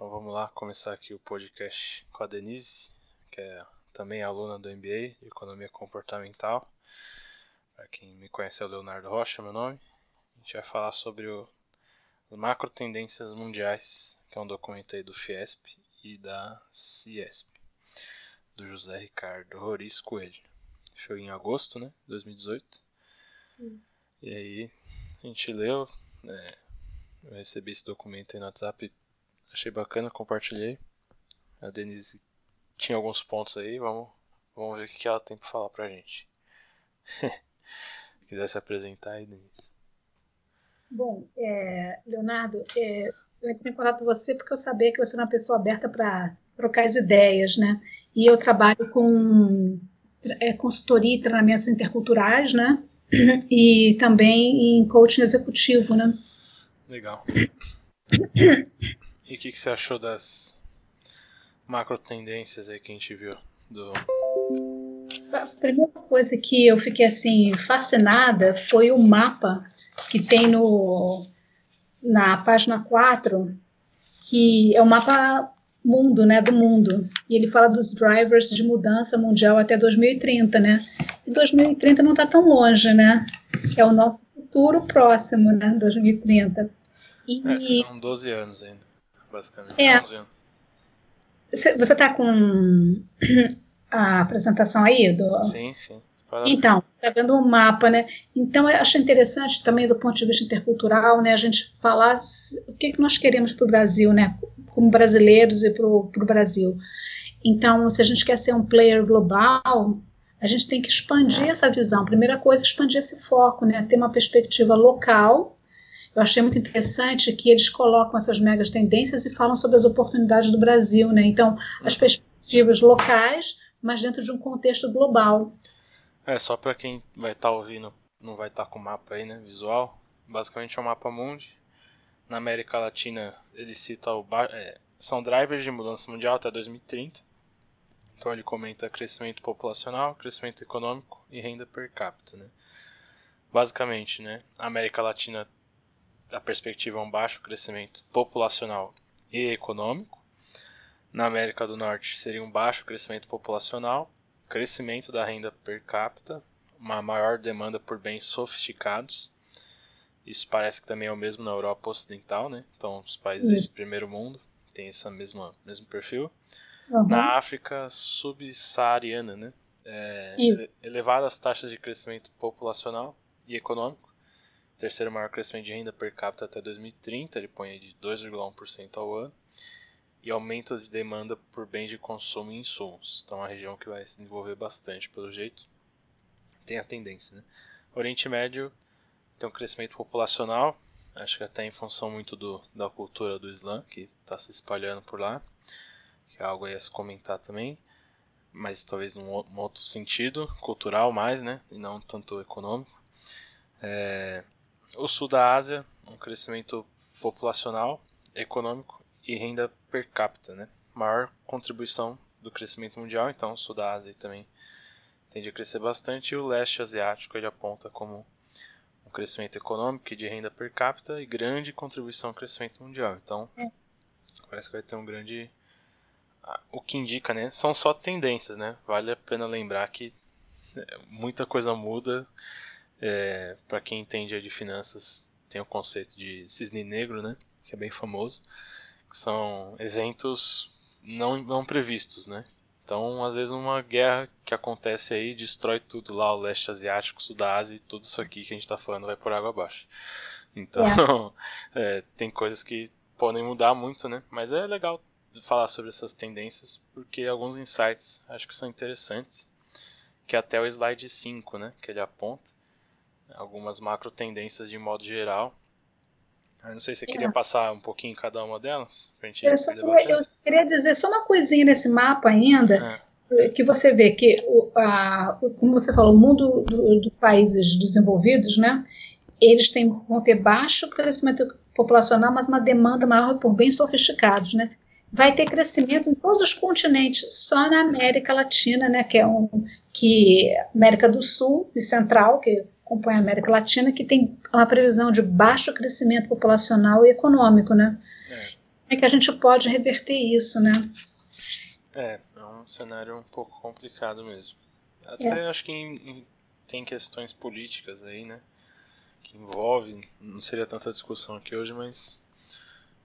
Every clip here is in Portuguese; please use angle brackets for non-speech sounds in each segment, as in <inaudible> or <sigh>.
Então vamos lá começar aqui o podcast com a Denise, que é também aluna do MBA de Economia Comportamental. Para quem me conhece é o Leonardo Rocha, meu nome. A gente vai falar sobre o, as macro tendências mundiais, que é um documento aí do Fiesp e da Ciesp, do José Ricardo Roriz Coelho. Foi em agosto, né, 2018. Isso. E aí a gente leu, é, eu recebi esse documento aí no WhatsApp, achei bacana, compartilhei. A Denise tinha alguns pontos aí, vamos, vamos ver o que ela tem para falar pra gente. <laughs> Se quiser se apresentar aí, Denise. Bom, é, Leonardo, é, eu entrei em contato com você porque eu sabia que você é uma pessoa aberta para trocar as ideias, né? E eu trabalho com é, consultoria e treinamentos interculturais, né? <clears throat> E também em coaching executivo, né? Legal. <clears throat> E o que, que você achou das macro tendências aí que a gente viu? Do... A primeira coisa que eu fiquei assim fascinada foi o mapa que tem no, na página 4, que é o mapa mundo, né, do mundo. E ele fala dos drivers de mudança mundial até 2030, né? E 2030 não está tão longe, né? É o nosso futuro próximo, né, 2030. E, é, são 12 anos ainda, basicamente. É. 11 anos. Você está com <clears throat> a apresentação aí? Do... Sim, sim. Então, está vendo um mapa, né? Então, eu acho interessante também do ponto de vista intercultural, né, a gente falar o que, que nós queremos para o Brasil, né, como brasileiros e para o Brasil. Então, se a gente quer ser um player global, a gente tem que expandir essa visão. Primeira coisa, expandir esse foco, né, ter uma perspectiva local. Eu achei muito interessante que eles colocam essas megas tendências e falam sobre as oportunidades do Brasil, né? Então, as perspectivas locais, mas dentro de um contexto global. É, só para quem vai estar tá ouvindo, não vai estar tá com o mapa aí, né, visual. Basicamente é um mapa mundi. Na América Latina, ele cita o é, são drivers de mudança mundial até 2030. Então ele comenta crescimento populacional, crescimento econômico e renda per capita, né? Basicamente, né, a América Latina a perspectiva é um baixo crescimento populacional e econômico. Na América do Norte seria um baixo crescimento populacional crescimento da renda per capita, uma maior demanda por bens sofisticados. Isso parece que também é o mesmo na Europa Ocidental, né? Então, os países do primeiro mundo têm esse mesmo, mesmo perfil. Uhum. Na África subsaariana, né? É, elevadas taxas de crescimento populacional e econômico. Terceiro maior crescimento de renda per capita até 2030, ele põe de 2,1% ao ano e aumento de demanda por bens de consumo e insumos. Então, é uma região que vai se desenvolver bastante, pelo jeito. Tem a tendência, né? Oriente Médio tem um crescimento populacional, acho que até em função muito do, da cultura do Islã, que está se espalhando por lá, que é algo a se comentar também, mas talvez num, outro sentido, cultural mais, né? E não tanto econômico. É, o sul da Ásia, um crescimento populacional, econômico e renda per capita, né? Maior contribuição do crescimento mundial, então o sul da Ásia também tende a crescer bastante e o leste asiático ele aponta como um crescimento econômico e de renda per capita e grande contribuição ao crescimento mundial. Então, é. parece que vai ter um grande o que indica, né? São só tendências, né? Vale a pena lembrar que é, muita coisa muda. É, para quem entende de finanças, tem o conceito de cisne negro, né? Que é bem famoso que são eventos não, não previstos, né? Então, às vezes, uma guerra que acontece aí destrói tudo lá, o leste asiático, o sul da Ásia e tudo isso aqui que a gente está falando vai por água abaixo. Então, é. <laughs> é, tem coisas que podem mudar muito, né? Mas é legal falar sobre essas tendências porque alguns insights acho que são interessantes. Que até o slide 5, né? Que ele aponta algumas macro tendências de modo geral eu não sei se você queria é. passar um pouquinho cada uma delas. Pra gente eu, só queria, eu queria dizer só uma coisinha nesse mapa ainda, é. que você vê que, o, a, como você falou, o mundo do, dos países desenvolvidos, né, eles têm, vão ter baixo crescimento populacional, mas uma demanda maior por bens sofisticados, né? Vai ter crescimento em todos os continentes, só na América Latina, né, que é um que América do Sul e Central, que compõe a América Latina, que tem uma previsão de baixo crescimento populacional e econômico, né? É. é que a gente pode reverter isso, né? É, é um cenário um pouco complicado mesmo. Até é. acho que em, em, tem questões políticas aí, né? Que envolvem, não seria tanta discussão aqui hoje, mas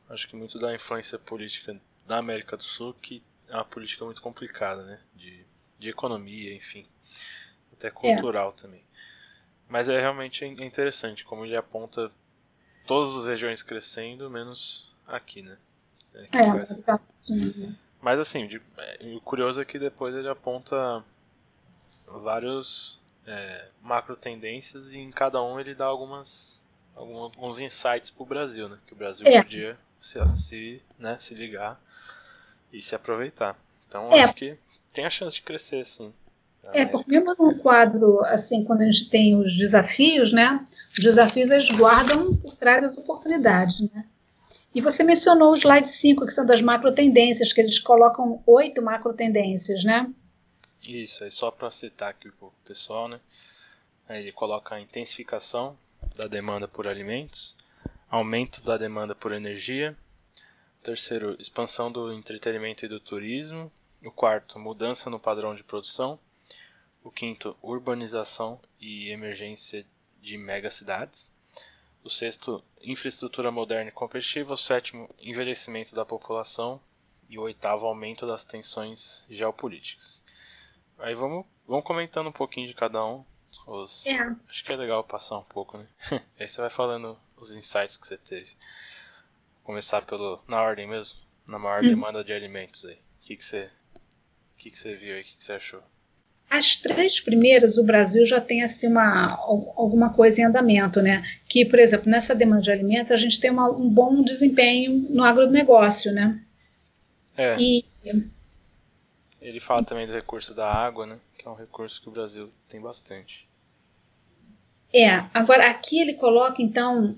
acho que muito da influência política da América do Sul que é uma política muito complicada, né? De, de economia, enfim. Até cultural é. também. Mas é realmente interessante como ele aponta todas as regiões crescendo, menos aqui, né? É, é tá assim. Mas assim, de, é, o curioso é que depois ele aponta vários é, macro tendências e em cada um ele dá algumas alguns insights para o Brasil, né? Que o Brasil é. podia se, se, né, se ligar e se aproveitar. Então é. acho que tem a chance de crescer, sim. É, porque mesmo no quadro, assim, quando a gente tem os desafios, né? Os desafios eles guardam por trás as oportunidades, né? E você mencionou o slide 5, que são das macro tendências, que eles colocam oito macro tendências, né? Isso, aí só para citar aqui pro pessoal, né? Ele coloca a intensificação da demanda por alimentos, aumento da demanda por energia, terceiro, expansão do entretenimento e do turismo, o quarto, mudança no padrão de produção, o quinto, urbanização e emergência de megacidades, o sexto, infraestrutura moderna e competitiva, o sétimo, envelhecimento da população e o oitavo, aumento das tensões geopolíticas. Aí vamos, vamos comentando um pouquinho de cada um. Os, é. Acho que é legal passar um pouco, né? <laughs> Aí você vai falando os insights que você teve. Vou começar pelo na ordem mesmo, na maior hum. demanda de alimentos aí. O que, que você, o que, que você viu aí? O que, que você achou? As três primeiras, o Brasil já tem assim uma, alguma coisa em andamento, né? Que, por exemplo, nessa demanda de alimentos, a gente tem uma, um bom desempenho no agronegócio, né? É. E ele fala também do recurso da água, né? Que é um recurso que o Brasil tem bastante. É, agora aqui ele coloca então,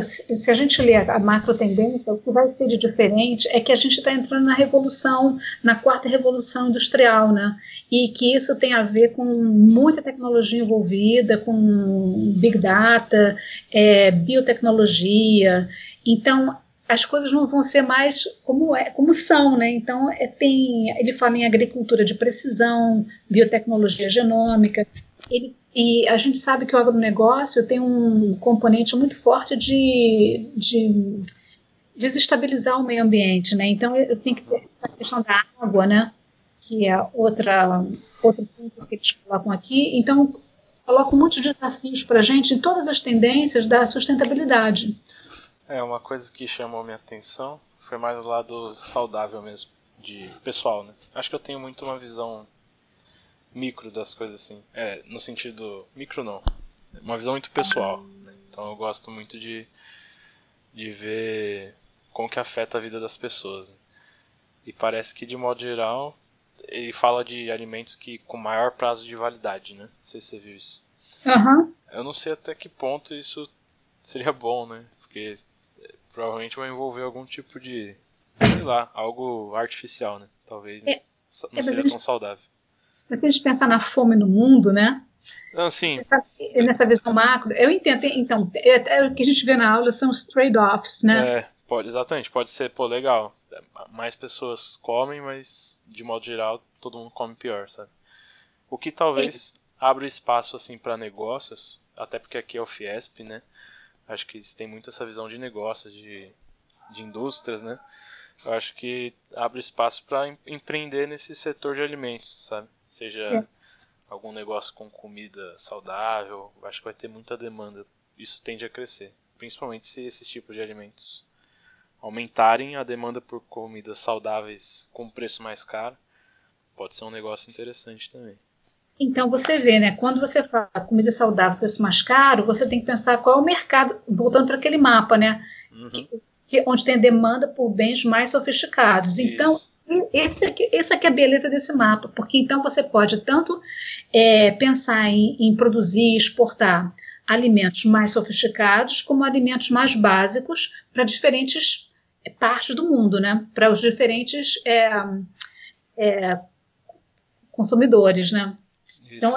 se a gente ler a macro tendência, o que vai ser de diferente é que a gente está entrando na revolução, na quarta revolução industrial, né? E que isso tem a ver com muita tecnologia envolvida, com big data, é, biotecnologia. Então as coisas não vão ser mais como, é, como são, né? Então, é, tem, ele fala em agricultura de precisão, biotecnologia genômica, ele, e a gente sabe que o agronegócio tem um componente muito forte de, de desestabilizar o meio ambiente, né? Então, tem que ter essa questão da água, né? Que é outra, outro ponto que eles colocam aqui. Então, colocam muitos desafios para a gente em todas as tendências da sustentabilidade. É, uma coisa que chamou minha atenção foi mais o lado saudável mesmo, de pessoal, né? Acho que eu tenho muito uma visão micro das coisas assim. É, no sentido. Micro não. Uma visão muito pessoal. Né? Então eu gosto muito de, de ver como que afeta a vida das pessoas. Né? E parece que de modo geral ele fala de alimentos que com maior prazo de validade, né? Não sei se você viu isso. Uhum. Eu não sei até que ponto isso seria bom, né? Porque provavelmente vai envolver algum tipo de, sei lá, algo artificial, né? Talvez é, não é, seja tão saudável. Mas se a gente pensar na fome no mundo, né? Não, sim. Nessa visão macro, eu entendo. Então, é, é, o que a gente vê na aula são os trade-offs, né? É, pode, exatamente. Pode ser, pô, legal. Mais pessoas comem, mas de modo geral todo mundo come pior, sabe? O que talvez é. abra espaço assim para negócios, até porque aqui é o Fiesp, né? Acho que eles têm muito essa visão de negócios, de, de indústrias, né? Eu acho que abre espaço para empreender nesse setor de alimentos, sabe? Seja é. algum negócio com comida saudável, acho que vai ter muita demanda. Isso tende a crescer, principalmente se esses tipos de alimentos aumentarem a demanda por comidas saudáveis com preço mais caro. Pode ser um negócio interessante também. Então você vê, né? Quando você fala comida saudável, preço mais caro, você tem que pensar qual é o mercado, voltando para aquele mapa, né? Uhum. Que, que, onde tem demanda por bens mais sofisticados. Isso. Então, esse aqui, essa aqui é a beleza desse mapa, porque então você pode tanto é, pensar em, em produzir e exportar alimentos mais sofisticados, como alimentos mais básicos para diferentes partes do mundo, né? Para os diferentes é, é, consumidores, né? Então,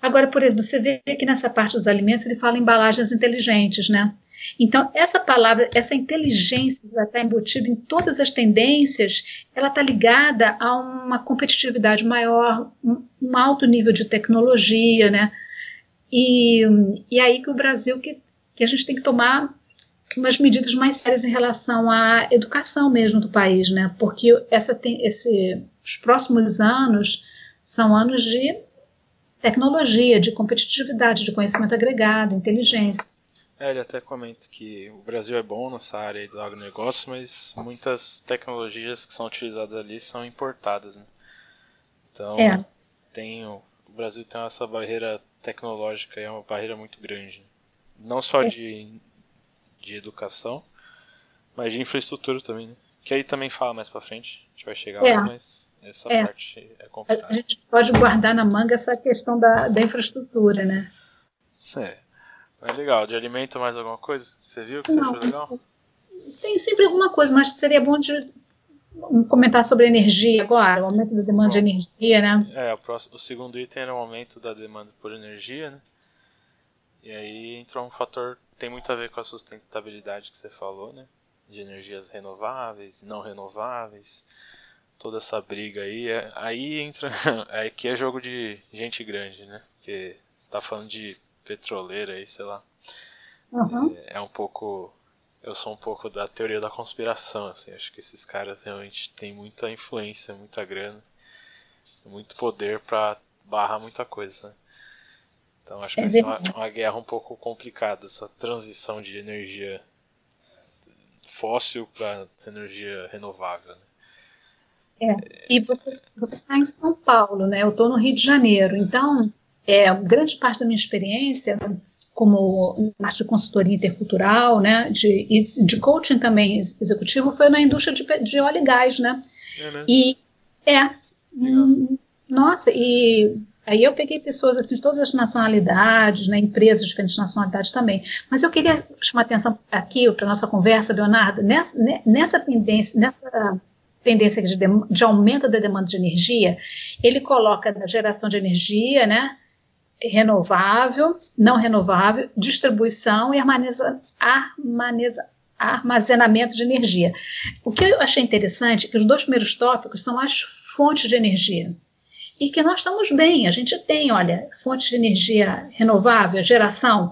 Agora, por exemplo, você vê que nessa parte dos alimentos ele fala embalagens inteligentes, né? Então, essa palavra, essa inteligência que estar embutida em todas as tendências, ela está ligada a uma competitividade maior, um, um, alto nível de tecnologia, né? E, e aí que o Brasil, que, que a gente tem que tomar umas medidas mais sérias em relação à educação mesmo do país, né? Porque essa tem, esse, os próximos anos são anos de tecnologia, de competitividade, de conhecimento agregado, inteligência. É, ele até comenta que o Brasil é bom nessa área do agronegócio, mas muitas tecnologias que são utilizadas ali são importadas, né? Então, é. tem, o Brasil tem essa barreira tecnológica, é uma barreira muito grande. Não só é. de, de educação, mas de infraestrutura também, né? Que aí também fala mais pra frente, a gente vai chegar é. lá, mas essa é. parte é complicada. A gente pode guardar na manga essa questão da, da infraestrutura, né? É. Mas legal, de alimento mais alguma coisa? Você viu que você Não, achou legal? Tem sempre alguma coisa, mas seria bom de comentar sobre energia agora, o aumento da demanda bom, de energia, né? É, o, próximo, o segundo item era o aumento da demanda por energia, né? E aí entrou um fator tem muito a ver com a sustentabilidade que você falou, né? De energias renováveis, não renováveis, toda essa briga aí. É, aí entra. <laughs> Aqui é jogo de gente grande, né? Porque você está falando de petroleira aí, sei lá. Uhum. É, é, um pouco. Eu sou um pouco da teoria da conspiração, assim. Acho que esses caras realmente têm muita influência, muita grana, muito poder para barrar muita coisa, né? Então acho que é vai ser uma, uma, guerra um pouco complicada, essa transição de energia fóssil para energia renovável. Né? É, e você está em São Paulo, né? Eu estou no Rio de Janeiro, então é, grande parte da minha experiência como parte de consultoria intercultural, né, de, de coaching também executivo, foi na indústria de, de óleo e gás, né? É, né? E é, hum, nossa, e aí eu peguei pessoas assim de todas as nacionalidades, né, empresas de diferentes nacionalidades também. Mas eu queria chamar a atenção aqui para nossa conversa, Leonardo, nessa, nessa tendência, nessa tendência de, de aumento da demanda de energia, ele coloca na geração de energia, né? renovável, não renovável, distribuição e armaniza, armaniza, armazenamento de energia. O que eu achei interessante é que os dois primeiros tópicos são as fontes de energia. E que nós estamos bem, a gente tem, olha, fontes de energia renovável, geração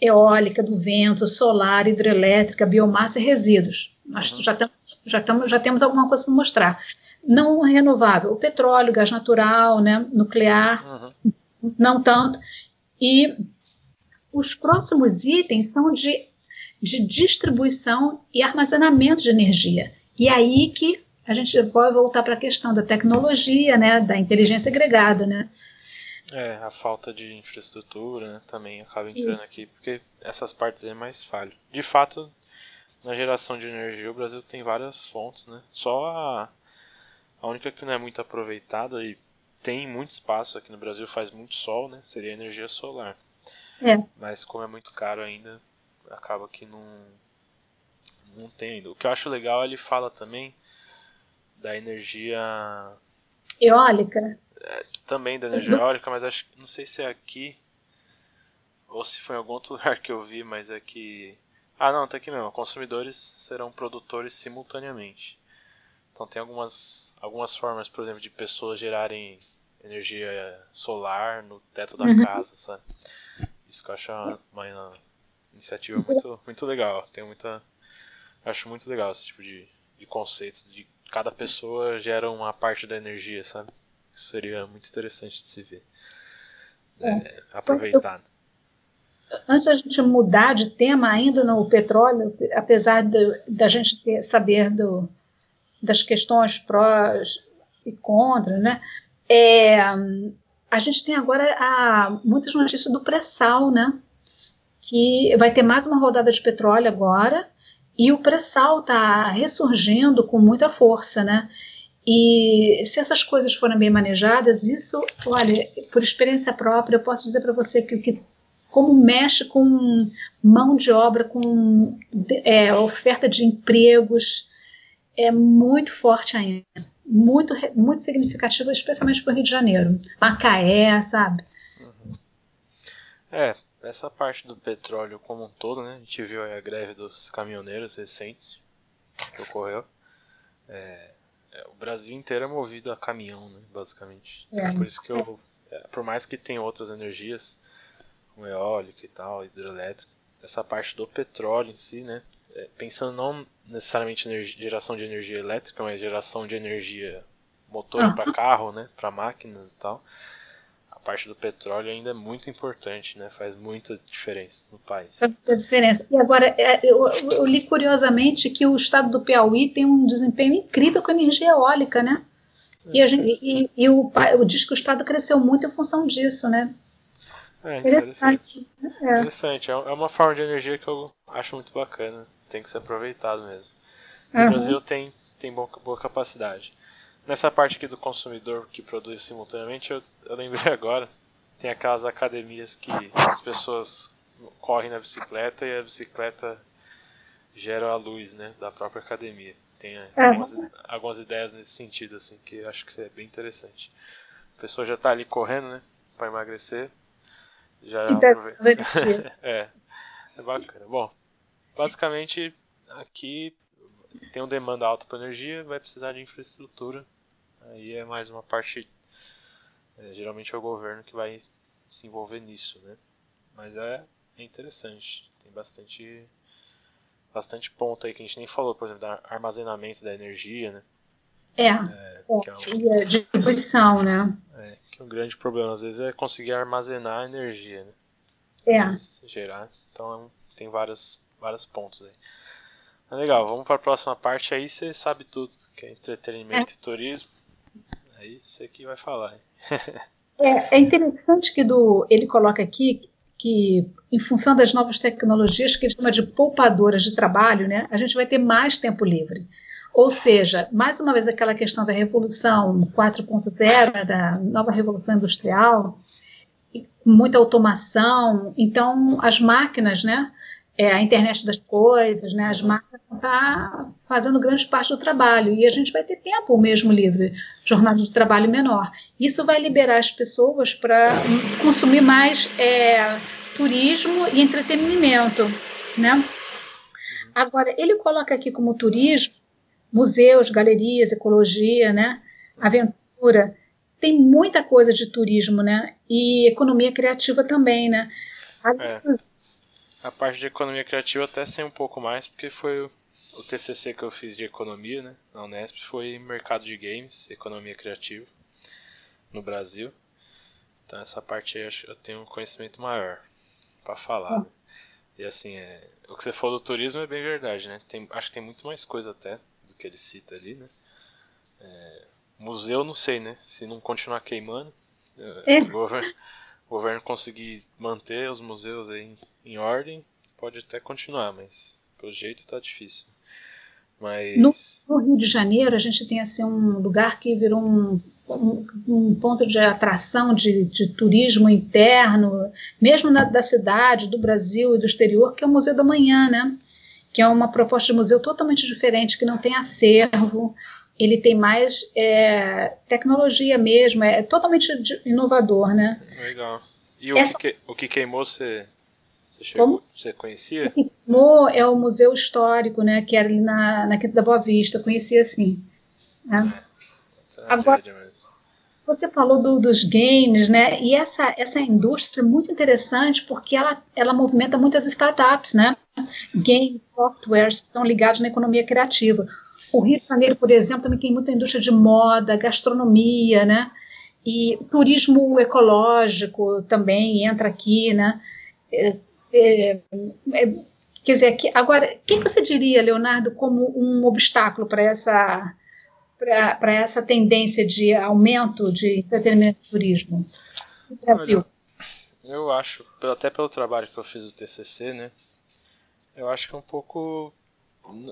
eólica, do vento, solar, hidrelétrica, biomassa e resíduos. Nós uhum. já, temos, já, temos, já temos alguma coisa para mostrar. Não renovável, o petróleo, gás natural, né, nuclear, uhum não tanto. E os próximos itens são de, de distribuição e armazenamento de energia. E aí que a gente vai voltar para a questão da tecnologia, né, da inteligência agregada, né? É, a falta de infraestrutura né, também acaba entrando Isso. aqui, porque essas partes é mais falho. De fato, na geração de energia, o Brasil tem várias fontes, né? Só a, a única que não é muito aproveitada e tem muito espaço aqui no Brasil, faz muito sol, né? Seria energia solar. É. Mas como é muito caro ainda, acaba que não, não tem ainda. O que eu acho legal, ele fala também da energia... Eólica? É, também da energia eólica, mas acho não sei se é aqui ou se foi em algum outro lugar que eu vi, mas é que... Ah, não, tá aqui mesmo. Consumidores serão produtores simultaneamente. Então tem algumas, algumas formas, por exemplo, de pessoas gerarem energia solar no teto da uhum. casa, sabe? Isso que eu acho uma, uma iniciativa muito, muito legal. Tem muita. Acho muito legal esse tipo de, de conceito. De cada pessoa gera uma parte da energia, sabe? Isso seria muito interessante de se ver. É, é, aproveitar. Antes da gente mudar de tema ainda no petróleo, apesar da gente ter, saber do, das questões prós e contra, né? É, a gente tem agora a, muitas notícias do pré-sal, né? Que vai ter mais uma rodada de petróleo agora e o pré-sal está ressurgindo com muita força, né? E se essas coisas forem bem manejadas, isso, olha, por experiência própria, eu posso dizer para você que o que como mexe com mão de obra, com é, oferta de empregos, é muito forte ainda. muito, muito significativa, especialmente para o Rio de Janeiro. Macaé, sabe? Uhum. É, essa parte do petróleo como um todo, né? A gente viu a greve dos caminhoneiros recentes que ocorreu. É, é, o Brasil inteiro é movido a caminhão, né? Basicamente. É. Por isso que eu, é, por mais que tenha outras energias, como eólica e tal, hidrelétrica, essa parte do petróleo em si, né? É, pensando não necessariamente em geração de energia elétrica, mas geração de energia motor uhum. para carro, né? Para máquinas e tal a parte do petróleo ainda é muito importante, né? Faz muita diferença no país. Faz muita diferença. E agora, é, eu, eu, li curiosamente que o estado do Piauí tem um desempenho incrível com energia eólica, né? E, gente, e, e o, o, diz que o estado cresceu muito em função disso, né? É, interessante. Interessante. É. interessante. É uma forma de energia que eu acho muito bacana. Tem que ser aproveitado mesmo. O uhum. Brasil tem, tem boa, boa capacidade. Nessa parte aqui do consumidor que produz simultaneamente, eu, eu lembrei <laughs> agora, tem aquelas academias que as pessoas correm na bicicleta e a bicicleta gera a luz né, da própria academia. Tem, tem algumas, algumas, ideias nesse sentido, assim, que eu acho que é bem interessante. A pessoa já está ali correndo, né, para emagrecer. Já então, <laughs> é, é bacana. Bom, basicamente aqui tem uma demanda alta para energia, vai precisar de infraestrutura Aí é mais uma parte. É, geralmente é o governo que vai se envolver nisso, né? Mas é, é interessante. Tem bastante bastante ponto aí que a gente nem falou, por exemplo, do armazenamento da energia, né? É, é, é, é um, e a distribuição, né? É, que é um grande problema, às vezes, é conseguir armazenar energia, né? É. Gerar. Então tem vários, vários pontos aí. legal, vamos para a próxima parte aí, você sabe tudo, que é entretenimento é. e turismo. Aí você que vai falar. <laughs> é, é interessante que do, ele coloca aqui que, em função das novas tecnologias, que ele chama de poupadoras de trabalho, né, a gente vai ter mais tempo livre. Ou seja, mais uma vez aquela questão da revolução 4.0, da nova revolução industrial, muita automação. Então, as máquinas, né, é, a internet das coisas, né, as marcas estão tá fazendo grande parte do trabalho e a gente vai ter tempo mesmo livre, jornada de trabalho menor. Isso vai liberar as pessoas para consumir mais é, turismo e entretenimento, né? Agora ele coloca aqui como turismo museus, galerias, ecologia, né, aventura. Tem muita coisa de turismo, né? E economia criativa também, né? É. A parte de economia criativa até sei um pouco mais, porque foi o, TCC que eu fiz de economia, né, na Unesp, foi mercado de games, economia criativa, no Brasil. Então essa parte aí eu tenho um conhecimento maior para falar. Né? E assim, é, o que você falou do turismo é bem verdade, né? Tem, acho que tem muito mais coisa até que ele cita ali, né? É, museu, não sei, né? Se não continuar queimando, é. o, governo, o governo conseguir manter os museus aí em ordem, pode até continuar, mas pelo jeito tá difícil. Mas... No, no, Rio de Janeiro, a gente tem assim, um lugar que virou um, um, um ponto de atração de, de, turismo interno, mesmo na, da cidade, do Brasil e do exterior, que é o Museu da Manhã, né? Que é uma proposta de museu totalmente diferente, que não tem acervo, ele tem mais é, tecnologia mesmo, é, totalmente inovador, né? Legal. E o, Essa... que, o que queimou você você, chegou, Como? você conhecia? O é o Museu Histórico, né, que era ali na, na Quinta da Boa Vista, eu conhecia assim. Né? É, Agora, você falou do, dos games, né, e essa, essa indústria é muito interessante porque ela, ela movimenta muitas startups, né, games, softwares que estão ligados na economia criativa. O Rio de Janeiro, por exemplo, também tem muita indústria de moda, gastronomia, né, e turismo ecológico também entra aqui, né, é, é, é, quer dizer, que, agora, o que você diria, Leonardo, como um obstáculo para essa para essa tendência de aumento de entretenimento e turismo no Brasil? Olha, eu acho, até pelo trabalho que eu fiz do TCC, né, eu acho que é um pouco,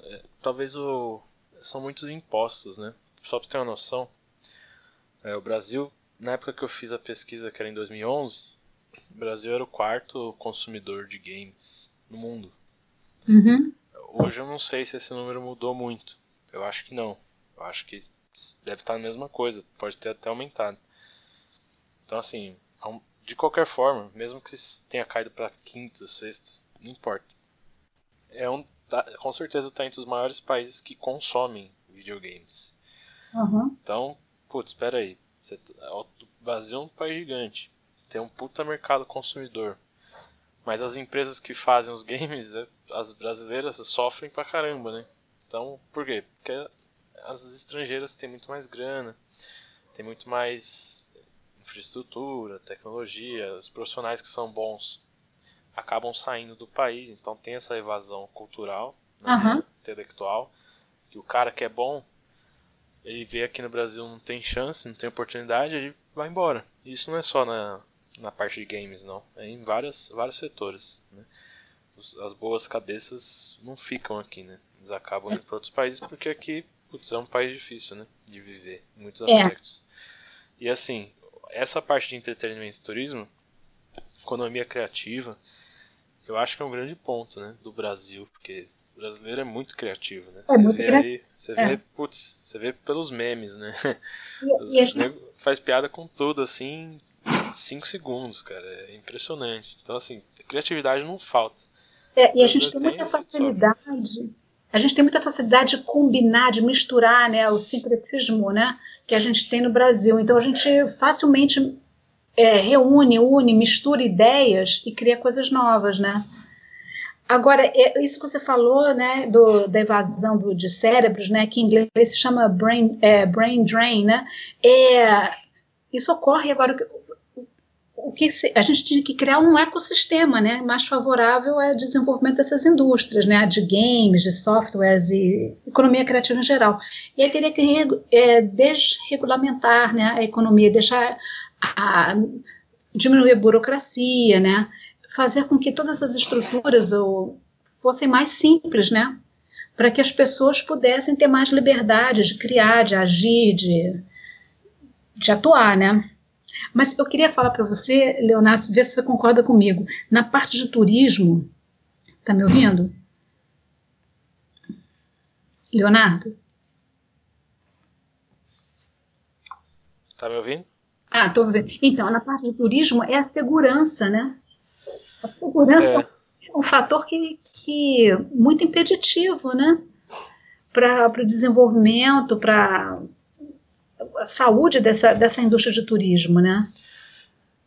é, talvez o, são muitos impostos, né, só para ter uma noção, é, o Brasil, na época que eu fiz a pesquisa, que era em 2011, o Brasil era o quarto consumidor de games no mundo. Uhum. Hoje eu não sei se esse número mudou muito. Eu acho que não. Eu acho que deve estar a mesma coisa, pode ter até aumentado. Então, assim, de qualquer forma, mesmo que tenha caído para quinto, sexto, não importa. É um, tá, com certeza está entre os maiores países que consomem videogames. Uhum. Então, putz, espera aí. Você, tá, o Brasil é um país gigante. Tem um puta mercado consumidor. Mas as empresas que fazem os <laughs> games, é, as brasileiras, sofrem pra caramba, né? Então, por quê? Porque as estrangeiras têm muito mais grana, tem muito mais infraestrutura, tecnologia, os profissionais que são bons acabam saindo do país, então tem essa evasão cultural, né, uhum. intelectual, que o cara que é bom, ele vê aqui no Brasil não tem chance, não tem oportunidade, ele vai embora. E isso não é só na, na parte de games, não, é em várias, vários setores. Né? Os, as boas cabeças não ficam aqui, né? Eles acabam indo para outros países porque aqui putz, é um país difícil, né? De viver, em muitos é. aspectos. É. E assim, essa parte de entretenimento e turismo, economia criativa, eu acho que é um grande ponto, né, do Brasil, porque o brasileiro é muito criativo, né? É você muito vê criativo. aí, você vê, é. putz, você vê pelos memes, né? E, e gente... Faz piada com tudo, assim, em 5 segundos, cara. É impressionante. Então, assim, criatividade não falta. É, e a gente tem muita facilidade. A gente tem muita facilidade de combinar, de misturar, né, o sincretismo, né, que a gente tem no Brasil. Então a gente facilmente é, reúne, une, mistura ideias e cria coisas novas, né? Agora, é, isso que você falou, né, do, da evasão do, de cérebros, né, que em inglês se chama brain, é, brain drain, né, é, isso ocorre agora, o que se, a gente tinha que criar um ecossistema, né, mais favorável ao desenvolvimento dessas indústrias, né, de games, de softwares e economia criativa em geral. E aí teria que é, desregulamentar, né, a economia, deixar a, diminuir a burocracia, né, fazer com que todas essas estruturas ou, fossem mais simples, né, para que as pessoas pudessem ter mais liberdade de criar, de agir, de, de atuar, né. Mas eu queria falar para você, Leonardo, ver se você concorda comigo. Na parte de turismo, tá me ouvindo? Leonardo? Tá me ouvindo? Ah, tô ouvindo. Então, na parte de turismo é a segurança, né? A segurança é, é um fator que, que muito impeditivo, né? Para o desenvolvimento, para a saúde dessa, dessa indústria de turismo, né?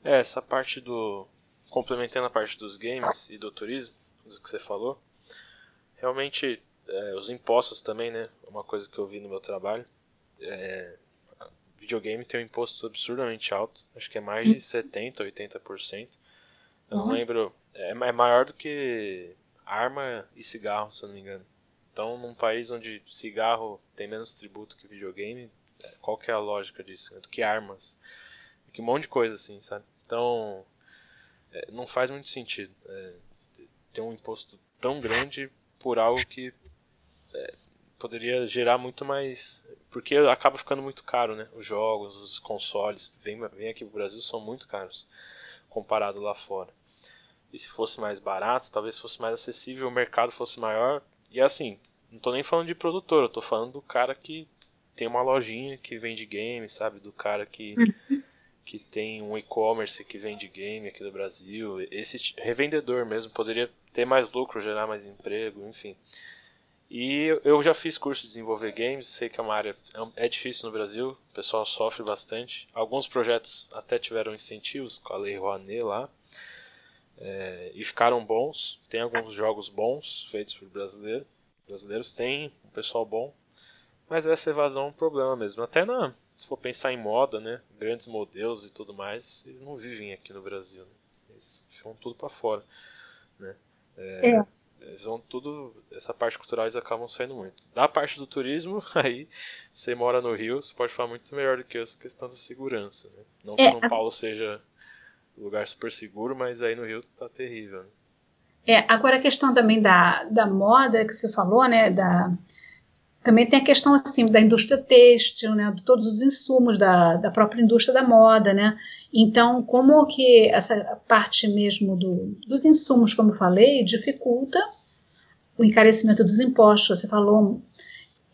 É, essa parte do. Complementando a parte dos games e do turismo, do que você falou, realmente é, os impostos também, né? Uma coisa que eu vi no meu trabalho. É, videogame tem um imposto absurdamente alto, acho que é mais de 70%, 80%. Eu Nossa. não lembro. É, é maior do que arma e cigarro, se eu não me engano. Então, num país onde cigarro tem menos tributo que videogame, qual que é a lógica disso? Do que armas, do que um monte de coisa assim, sabe? Então, é, não faz muito sentido é, ter um imposto tão grande por algo que é, poderia gerar muito mais. Porque acaba ficando muito caro, né? Os jogos, os consoles, vem, vem aqui pro Brasil, são muito caros comparado lá fora. E se fosse mais barato, talvez fosse mais acessível, o mercado fosse maior. E assim, não tô nem falando de produtor, eu tô falando do cara que tem uma lojinha que vende game, sabe? Do cara que, uhum. que tem um e-commerce que vende game aqui do Brasil. Esse revendedor mesmo poderia ter mais lucro, gerar mais emprego, enfim. E eu já fiz curso de desenvolver games, sei que é uma área é, é difícil no Brasil, o pessoal sofre bastante. Alguns projetos até tiveram incentivos com a Lei Rouanet lá, é, e ficaram bons. Tem alguns jogos bons feitos por brasileiro, brasileiros, tem um pessoal bom, mas essa evasão é um problema mesmo. Até na, se for pensar em moda, né? Grandes modelos e tudo mais, eles não vivem aqui no Brasil. Né? Eles vão tudo para fora, né? É, é. Eles vão tudo. Essa parte cultural eles acabam saindo muito. Da parte do turismo, <laughs> aí você mora no Rio, você pode falar muito melhor do que essa questão da segurança. Né? Não que é. São Paulo seja um lugar super seguro, mas aí no Rio tá terrível. Né? É, agora a questão também da, da moda que você falou, né? Da, também tem a questão assim da indústria têxtil, né, de todos os insumos da, da própria indústria da moda, né. Então, como que essa parte mesmo do, dos insumos, como eu falei, dificulta o encarecimento dos impostos. Você falou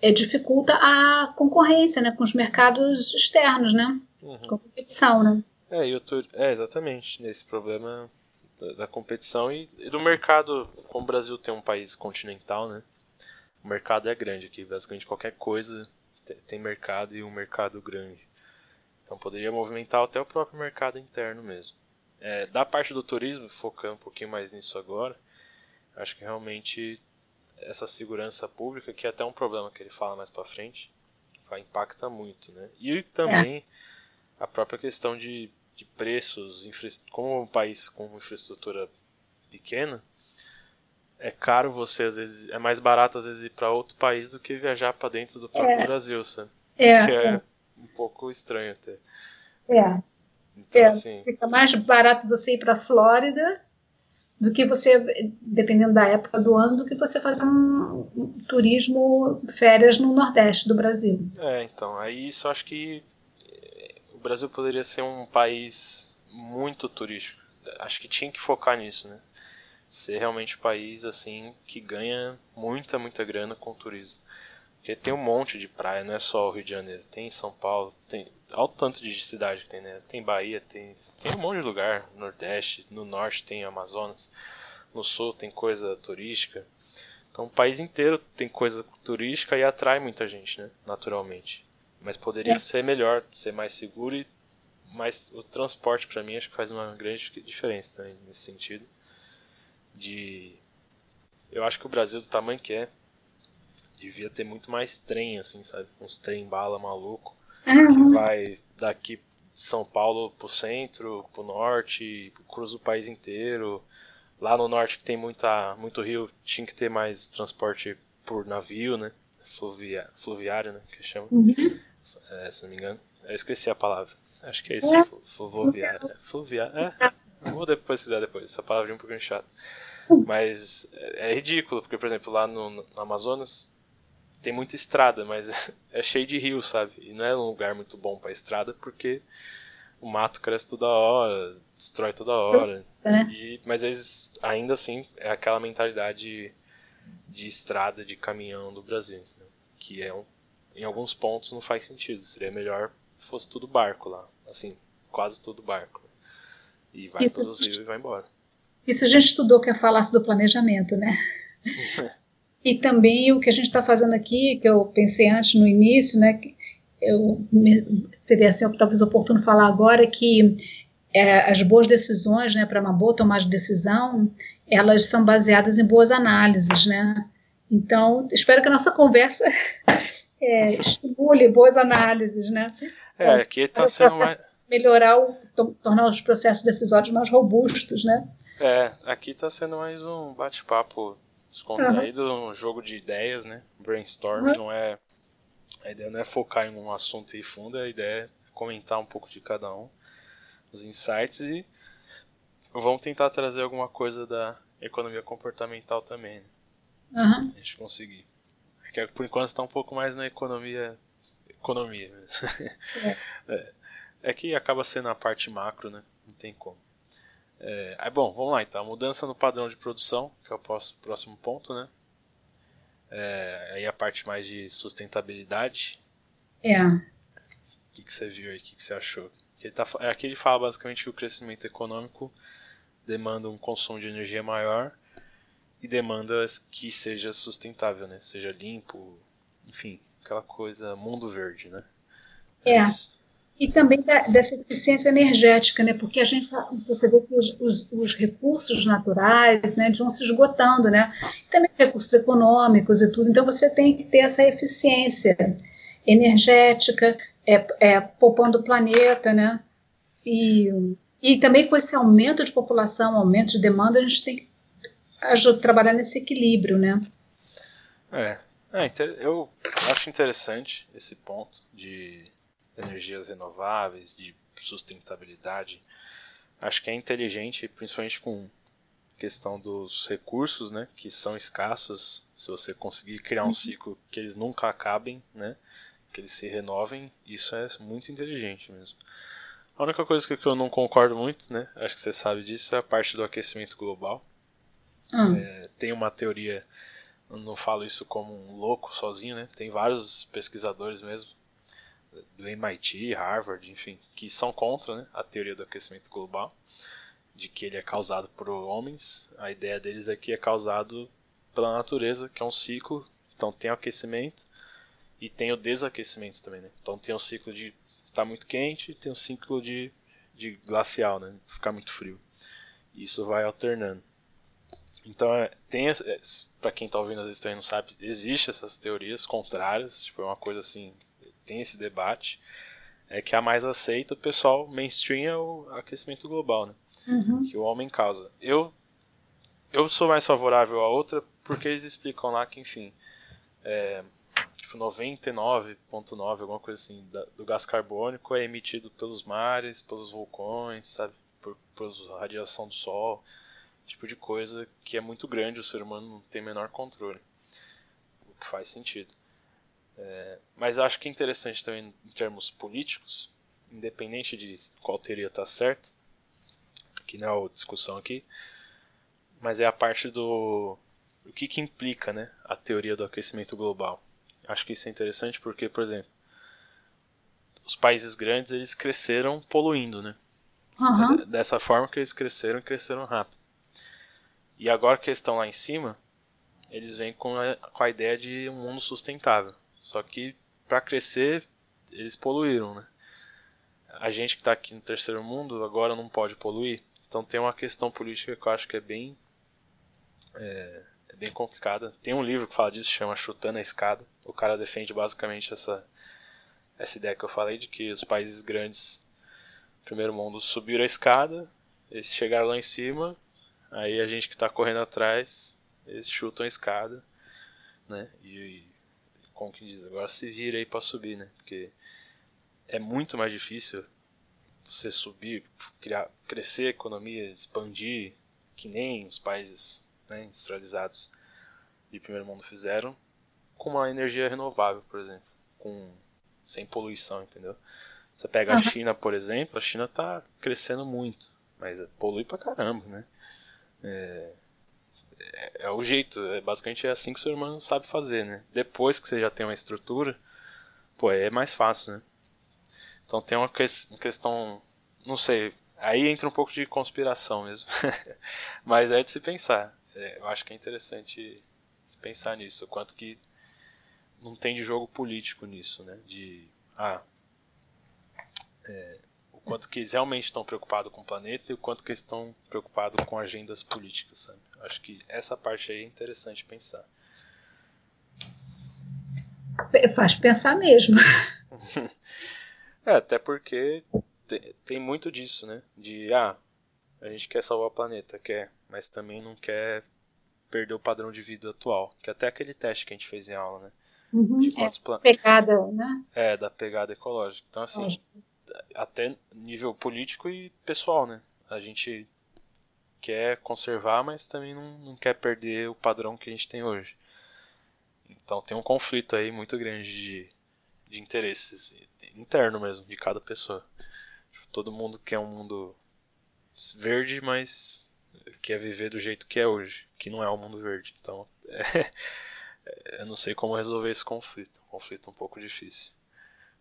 é, dificulta a concorrência, né, com os mercados externos, né, uhum. com a competição, né. É, eu tô, é, exatamente, nesse problema da, da competição e, e, do mercado, como o Brasil tem um país continental, né, o mercado é grande aqui, basicamente qualquer coisa tem, mercado e um mercado grande. Então poderia movimentar até o próprio mercado interno mesmo. É, da parte do turismo, focando um pouquinho mais nisso agora, acho que realmente essa segurança pública, que é até um problema que ele fala mais para frente, impacta muito, né? E também é. a própria questão de, de preços, como um país com infraestrutura pequena, é caro você às vezes é mais barato às vezes ir para outro país do que viajar para dentro do próprio é. Brasil, sabe? É, que é, um pouco estranho até. É. Então, é, assim... Fica mais barato você ir para a Flórida do que você, dependendo da época do ano, do que você fazer um, um turismo, férias no Nordeste do Brasil. É, então, aí isso acho que eh, o Brasil poderia ser um país muito turístico. Acho que tinha que focar nisso, né? Ser realmente um país, assim, que ganha muita, muita grana com o turismo. Porque tem um monte de praia, não é só o Rio de Janeiro. Tem São Paulo, tem. Olha o tanto de cidade que tem, né? Tem Bahia, tem. Tem um monte de lugar. No Nordeste, no Norte tem Amazonas. No Sul tem coisa turística. Então o país inteiro tem coisa turística e atrai muita gente, né? Naturalmente. Mas poderia é. ser melhor, ser mais seguro e. Mas o transporte para mim acho que faz uma grande diferença também nesse sentido. De. Eu acho que o Brasil, do tamanho que é, devia ter muito mais trem, assim, sabe? Uns trem bala maluco. Uhum. Que vai daqui São Paulo pro centro, pro norte, cruza o país inteiro. Lá no norte que tem muita, muito rio, tinha que ter mais transporte por navio, né? Fluvia, fluviário, né? Que chama. Uhum. É, se não me engano. Eu esqueci a palavra. Acho que é isso. É. Fluviário. É, fluviário. É. Vou depois quiser depois. Essa palavra é um pouquinho chata. Mas é, ridículo, porque, por exemplo, lá no, no Amazonas tem muita estrada, mas <laughs> é cheio de rios, sabe? E não é um lugar muito bom para estrada porque o mato cresce toda hora, destrói toda hora. É. E, mas eles, ainda assim, é aquela mentalidade de estrada, de caminhão do Brasil, entendeu? que é um, em alguns pontos não faz sentido. Seria melhor fosse tudo barco lá, assim, quase tudo barco. E vai isso, rios e vai embora. Isso a gente estudou que é a falácia do planejamento, né? <laughs> E também o que a gente está fazendo aqui, que eu pensei antes no início, né, eu, seria assim, talvez oportuno falar agora, que é, as boas decisões, né, para uma boa tomada de decisão, elas são baseadas em boas análises, né? Então, espero que a nossa conversa <laughs> é, estimule boas análises, né? É, aqui está sendo mais... Melhorar, o, tornar os processos decisórios mais robustos, né? É, aqui está sendo mais um bate-papo descontraído, uhum. um jogo de ideias, né? Brainstorm uhum. não é. A ideia não é focar em um assunto e fundo, a ideia é comentar um pouco de cada um, os insights e vamos tentar trazer alguma coisa da economia comportamental também. Né? Uhum. A gente conseguir. É que por enquanto está um pouco mais na economia. Economia mesmo. É. <laughs> é. É que acaba sendo a parte macro, né? Não tem como. É, aí, bom, vamos lá então. A mudança no padrão de produção, que é o próximo ponto, né? É, aí a parte mais de sustentabilidade. É. O que, que você viu aí? O que, que você achou? Ele tá, aqui ele fala basicamente que o crescimento econômico demanda um consumo de energia maior e demanda que seja sustentável, né? Seja limpo, enfim, aquela coisa mundo verde, né? É. é e também da, dessa eficiência energética, né? Porque a gente você vê que os, os, os, recursos naturais, né, vão se esgotando, né? E também recursos econômicos e tudo. Então você tem que ter essa eficiência energética, é, é, poupando o planeta, né? E, e também com esse aumento de população, aumento de demanda, a gente tem que ajudar, trabalhar nesse equilíbrio, né? É, é eu acho interessante esse ponto de energias renováveis, de sustentabilidade. Acho que é inteligente, principalmente com questão dos recursos, né, que são escassos. Se você conseguir criar um uhum. ciclo que eles nunca acabem, né, que eles se renovem, isso é muito inteligente mesmo. A única coisa que eu não concordo muito, né, acho que você sabe disso, é a parte do aquecimento global. Uhum. É, tem uma teoria não falo isso como um louco sozinho, né? Tem vários pesquisadores mesmo, do MIT, Harvard, enfim, que são contra né, a teoria do aquecimento global, de que ele é causado por homens. A ideia deles é que é causado pela natureza, que é um ciclo. Então tem o aquecimento e tem o desaquecimento também, né? Então tem o ciclo de estar tá muito quente e tem o ciclo de, de glacial, né? Ficar muito frio. E isso vai alternando. Então, é, tem para quem está ouvindo às vezes também não sabe, existe essas teorias contrárias, tipo, é uma coisa assim, tem esse debate, é que a mais aceita o pessoal mainstream é o aquecimento global, né? Uhum. Que o homem causa. Eu eu sou mais favorável à outra porque eles explicam lá que, enfim, é, tipo 99.9, alguma coisa assim, da, do gás carbônico é emitido pelos mares, pelos vulcões, sabe, por, por radiação do sol tipo de coisa que é muito grande, o ser humano não tem menor controle. O que faz sentido. É, mas acho que é interessante também em termos políticos, independente de qual teoria está certo, que não é a discussão aqui, mas é a parte do o que, que implica né, a teoria do aquecimento global. Acho que isso é interessante porque, por exemplo, os países grandes eles cresceram poluindo, né? Uhum. Dessa forma que eles cresceram, cresceram rápido. E agora que eles estão lá em cima, eles vêm com a, com a ideia de um mundo sustentável. Só que para crescer, eles poluíram, né? A gente que está aqui no terceiro mundo agora não pode poluir. Então tem uma questão política que eu acho que é bem é, é bem complicada. Tem um livro que fala disso, chama Chutando a Escada. O cara defende basicamente essa essa ideia que eu falei de que os países grandes, primeiro mundo, subiram a escada, eles chegaram lá em cima Aí a gente que está correndo atrás, eles chutam a escada, né? E, como que diz, agora se vira aí para subir, né? Porque é muito mais difícil você subir, criar, crescer a economia, expandir, que nem os países né, industrializados de primeiro mundo fizeram, com uma energia renovável, por exemplo, com sem poluição, entendeu? Você pega uhum. a China, por exemplo, a China está crescendo muito, mas polui pra caramba, né? É, é, é, o jeito, é, basicamente é assim que o humano sabe fazer, né? Depois que você já tem uma estrutura, pô, é mais fácil, né? Então tem uma, que, questão, não sei, aí entra um pouco de conspiração mesmo, <laughs> mas é de se pensar. É, eu acho que é interessante se pensar nisso, o quanto que não tem de jogo político nisso, né? De, ah, é, quanto que eles realmente estão preocupados com o planeta e o quanto que eles estão preocupados com agendas políticas, sabe? Acho que essa parte aí é interessante pensar. Faz pensar mesmo. <laughs> é, até porque tem, tem muito disso, né? De, ah, a gente quer salvar o planeta, quer, mas também não quer perder o padrão de vida atual. Que é até aquele teste que a gente fez em aula, né? Uhum, é, plan... pegada, né? É, da pegada ecológica. Então, assim, até nível político e pessoal, né? A gente quer conservar, mas também não, não quer perder o padrão que a gente tem hoje. Então tem um conflito aí muito grande de, de interesses interno mesmo, de cada pessoa. Todo mundo quer um mundo verde, mas quer viver do jeito que é hoje, que não é o mundo verde. Então, <laughs> é, eu não sei como resolver esse conflito. Um conflito um pouco difícil.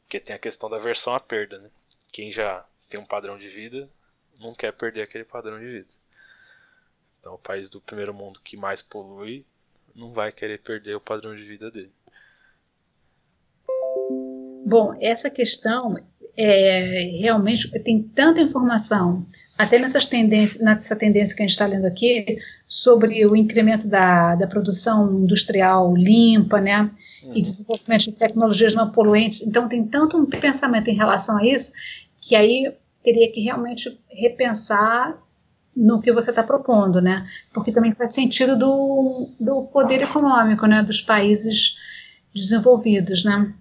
Porque tem a questão da versão à perda, né? Quem já tem um padrão de vida não quer perder aquele padrão de vida. Então, o país do primeiro mundo que mais polui não vai querer perder o padrão de vida dele. Bom, essa questão é, realmente tem tanta informação, até nessas tendências, nessa tendência que a gente está lendo aqui, sobre o incremento da, da produção industrial limpa, né? e desenvolvimento de tecnologias não poluentes. Então, tem tanto um pensamento em relação a isso que aí teria que realmente repensar no que você está propondo, né? Porque também faz sentido do, do poder econômico, né? Dos países desenvolvidos, né?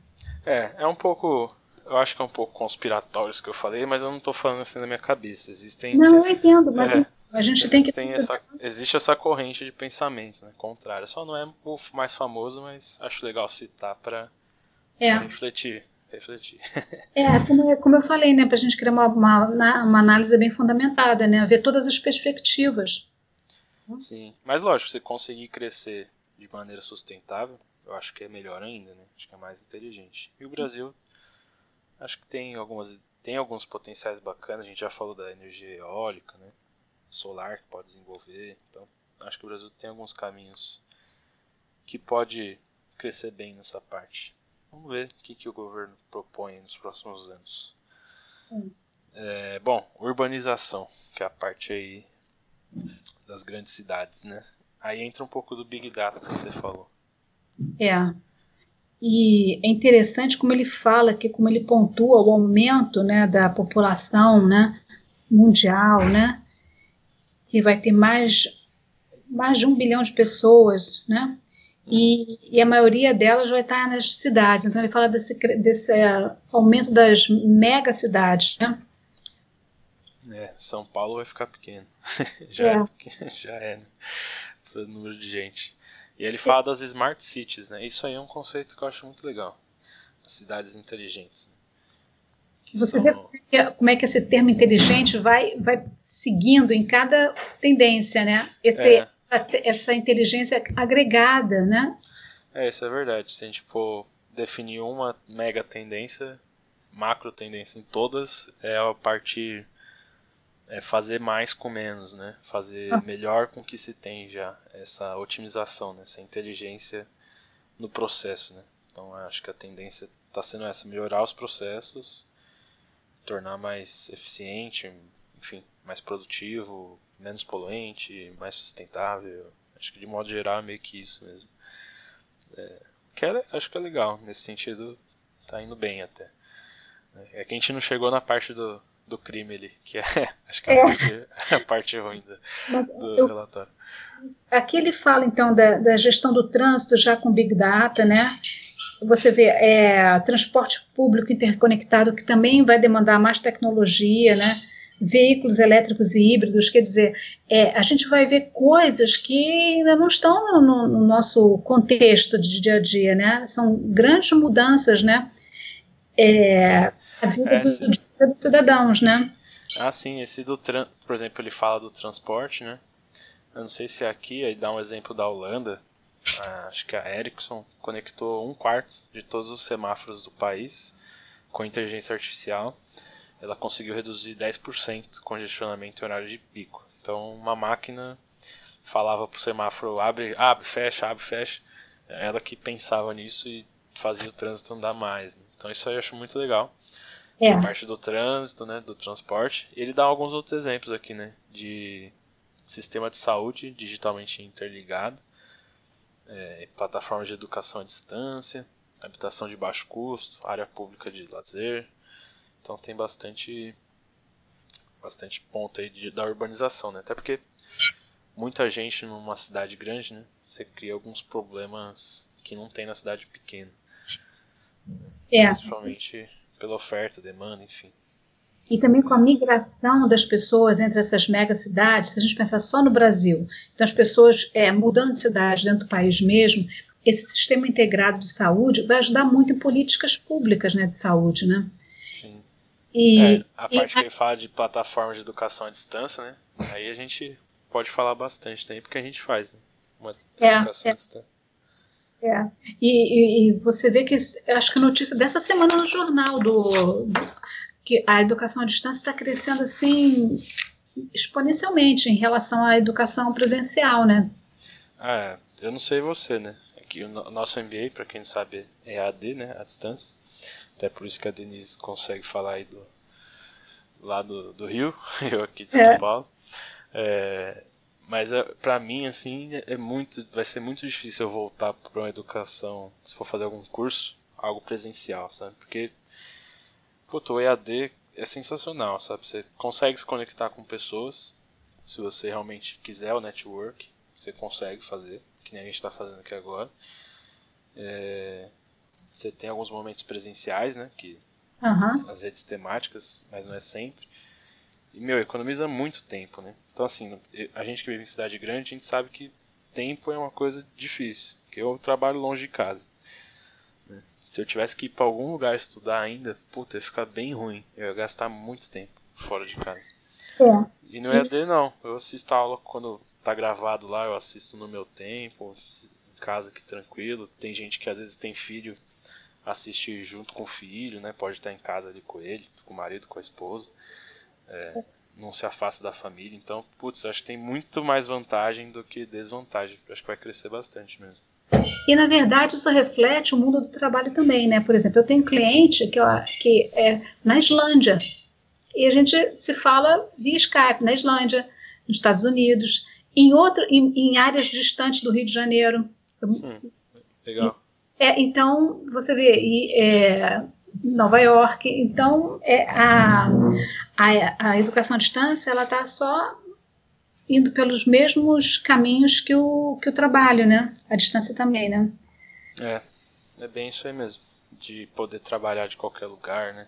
É, é um pouco eu acho que é um pouco conspiratório isso que eu falei, mas eu não estou falando assim na minha cabeça. Existem. Não, eu entendo, mas é, a gente tem que. Essa, existe essa corrente de pensamento, né? Contrária. Só não é o mais famoso, mas acho legal citar para é. refletir. refletir. <laughs> É, como, como eu falei, né? Para a gente criar uma, uma, uma análise bem fundamentada, né? Ver todas as perspectivas. Sim, mas lógico, você conseguir crescer de maneira sustentável, eu acho que é melhor ainda, né? Acho que é mais inteligente. E o Brasil, acho que tem algumas tem alguns potenciais bacanas. A gente já falou da energia eólica, né? Solar que pode desenvolver. Então, acho que o Brasil tem alguns caminhos que pode crescer bem nessa parte. Vamos ver o que, que o governo propõe nos próximos anos. Hum. É, bom, urbanização, que é a parte aí das grandes cidades, né? Aí entra um pouco do Big Data que você falou. É. E é interessante como ele fala, que como ele pontua o aumento né, da população né, mundial, né, que vai ter mais, mais de um bilhão de pessoas, né, e, e, a maioria delas vai estar nas cidades. Então ele fala desse, desse uh, aumento das megacidades, né? É, São Paulo vai ficar pequeno. <laughs> já, é. <laughs> já é, né? Pelo número de gente. E ele fala das smart cities, né? Isso aí é um conceito que eu acho muito legal. As cidades inteligentes. Né? Você são... vê como é que esse termo inteligente vai, vai seguindo em cada tendência, né? Esse, é. essa, essa inteligência agregada, né? É, isso é verdade. Se a gente for definir uma mega tendência, macro tendência em todas, é a partir é fazer mais com menos, né? Fazer ah. melhor com o que se tem já. Essa otimização, né? essa inteligência no processo, né? Então acho que a tendência está sendo essa, melhorar os processos, tornar mais eficiente, enfim, mais produtivo, menos poluente, mais sustentável. Acho que de modo geral é meio que isso mesmo. É, que é, acho que é legal, nesse sentido tá indo bem até. É que a gente não chegou na parte do, do crime ali, que é, <laughs> acho que é, a, parte, <laughs> a parte ruim do, do eu, relatório. Aqui ele fala então da, da, gestão do trânsito já com Big Data, né? Você vê é, transporte público interconectado que também vai demandar mais tecnologia, né? Veículos elétricos e híbridos, quer dizer, é, a gente vai ver coisas que ainda não estão no, no nosso contexto de dia a dia, né? São grandes mudanças, né? É, a vida é, dos, dos cidadãos, né? Ah, sim, esse do por exemplo, ele fala do transporte, né? Eu não sei se é aqui, aí dá um exemplo da Holanda. Ah, acho que a Ericsson conectou um quarto de todos os semáforos do país com inteligência artificial. Ela conseguiu reduzir 10% o congestionamento em horário de pico. Então, uma máquina falava pro semáforo abre, abre, fecha, abre, fecha. Ela que pensava nisso e fazia o trânsito andar mais. Né? Então isso aí eu acho muito legal. É. A parte do trânsito, né, do transporte. Ele dá alguns outros exemplos aqui, né, de sistema de saúde digitalmente interligado, é, plataforma de educação à distância, habitação de baixo custo, área pública de lazer. Então tem bastante bastante ponto aí de, da urbanização, né? Até porque muita gente numa cidade grande, né? Você cria alguns problemas que não tem na cidade pequena. É. Principalmente pela oferta, demanda, enfim. E também com a migração das pessoas entre essas megacidades, se a gente pensar só no Brasil, então as pessoas é, mudando de cidade dentro do país mesmo, esse sistema integrado de saúde vai ajudar muito em políticas públicas né, de saúde, né? Sim. E, é, a parte e, que ele fala de plataforma de educação à distância, né? Aí a gente pode falar bastante também, porque a gente faz, né? Uma é, educação é. à distância. É. E, e, e, você vê que acho que a notícia dessa semana no jornal do, do que a educação à distância está crescendo assim exponencialmente em relação à educação presencial, né? Ah, eu não sei você, né? Aqui é o nosso MBA, para quem não sabe, é AD, né? À distância. Até por isso que a Denise consegue falar aí do lá do, do Rio, <laughs> eu aqui de São é. Paulo. É, mas é, para mim, assim, é muito, vai ser muito difícil eu voltar para uma educação, se for fazer algum curso, algo presencial, sabe? Porque, puto, o EAD é sensacional, sabe? Você consegue se conectar com pessoas, se você realmente quiser o network, você consegue fazer, que nem a gente está fazendo aqui agora. É, você tem alguns momentos presenciais, né? Que uhum. as redes temáticas, mas não é sempre. E, meu, economiza muito tempo, né? Então, assim, a gente que vive em cidade grande, a gente sabe que tempo é uma coisa difícil. Porque eu trabalho longe de casa. Né? Se eu tivesse que ir para algum lugar estudar ainda, puta, ia ficar bem ruim. Eu ia gastar muito tempo fora de casa. É. E no EAD, não. Eu assisto a aula quando tá gravado lá, eu assisto no meu tempo. casa aqui tranquilo. Tem gente que às vezes tem filho, assiste junto com o filho, né? Pode estar em casa ali com ele, com o marido, com a esposa. É, não se afasta da família. Então, putz, acho que tem muito mais vantagem do que desvantagem. Acho que vai crescer bastante mesmo. E na verdade isso reflete o mundo do trabalho também, né? Por exemplo, eu tenho um cliente que, que é na Islândia e a gente se fala via Skype na Islândia, nos Estados Unidos, em outro, em, em áreas distantes do Rio de Janeiro. Hum, legal. É, então você vê e, é, Nova York, então é, a, a, a educação à distância ela está só indo pelos mesmos caminhos que o, que o trabalho, né? A distância também, né? É, é bem isso aí mesmo. De poder trabalhar de qualquer lugar, né?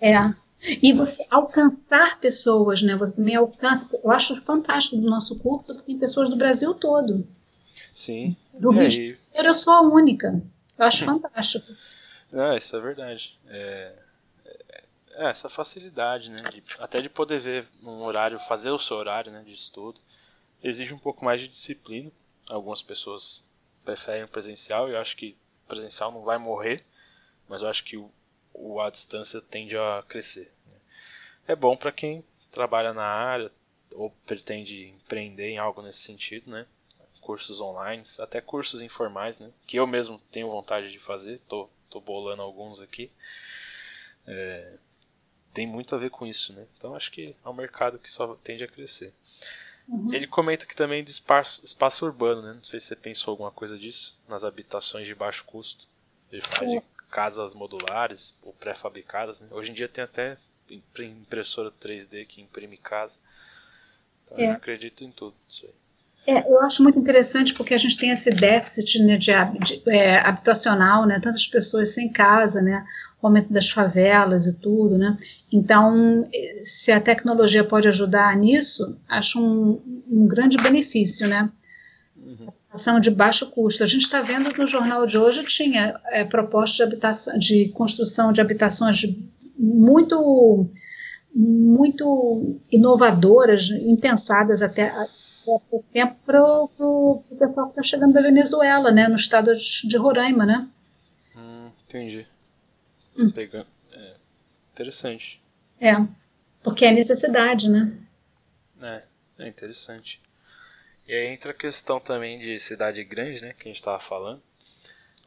É. é. E você alcançar pessoas, né? Você também alcança. Eu acho fantástico do nosso curso, tem pessoas do Brasil todo. Sim. Do Rio de Janeiro eu sou a única. Eu acho <laughs> fantástico. É, isso é verdade. É, é, essa facilidade, né? De, até de poder ver um horário, fazer o seu horário né, de estudo. Exige um pouco mais de disciplina. Algumas pessoas preferem o presencial e eu acho que o presencial não vai morrer, mas eu acho que o, o a distância tende a crescer. Né? É bom para quem trabalha na área ou pretende empreender em algo nesse sentido, né? Cursos online, até cursos informais, né? Que eu mesmo tenho vontade de fazer, tô, tô bolando alguns aqui. É, tem muito a ver com isso, né? Então acho que é um mercado que só tende a crescer. Uhum. Ele comenta que também de espaço, espaço urbano, né? Não sei se você pensou alguma coisa disso nas habitações de baixo custo. Ele fala de casas modulares ou pré-fabricadas. Né? Hoje em dia tem até impressora 3D que imprime casa. Então é. eu acredito em tudo isso aí. É, eu acho muito interessante porque a gente tem esse déficit né, de, de é, habitacional, né, tantas pessoas sem casa, né, o aumento das favelas e tudo, né, então se a tecnologia pode ajudar nisso, acho um, um grande benefício, né, uhum. ação de baixo custo. A gente está vendo que no jornal de hoje tinha é, propostas de, habitação, de construção de habitações muito muito inovadoras, impensadas até pouco tempo para o pessoal que está chegando da Venezuela, né, no estado de Roraima, né? Hum, entendi. Hum. Pegando. É, interessante. É, porque é necessidade, né? É, é interessante. E aí entra a questão também de cidade grande, né, que a gente estava falando.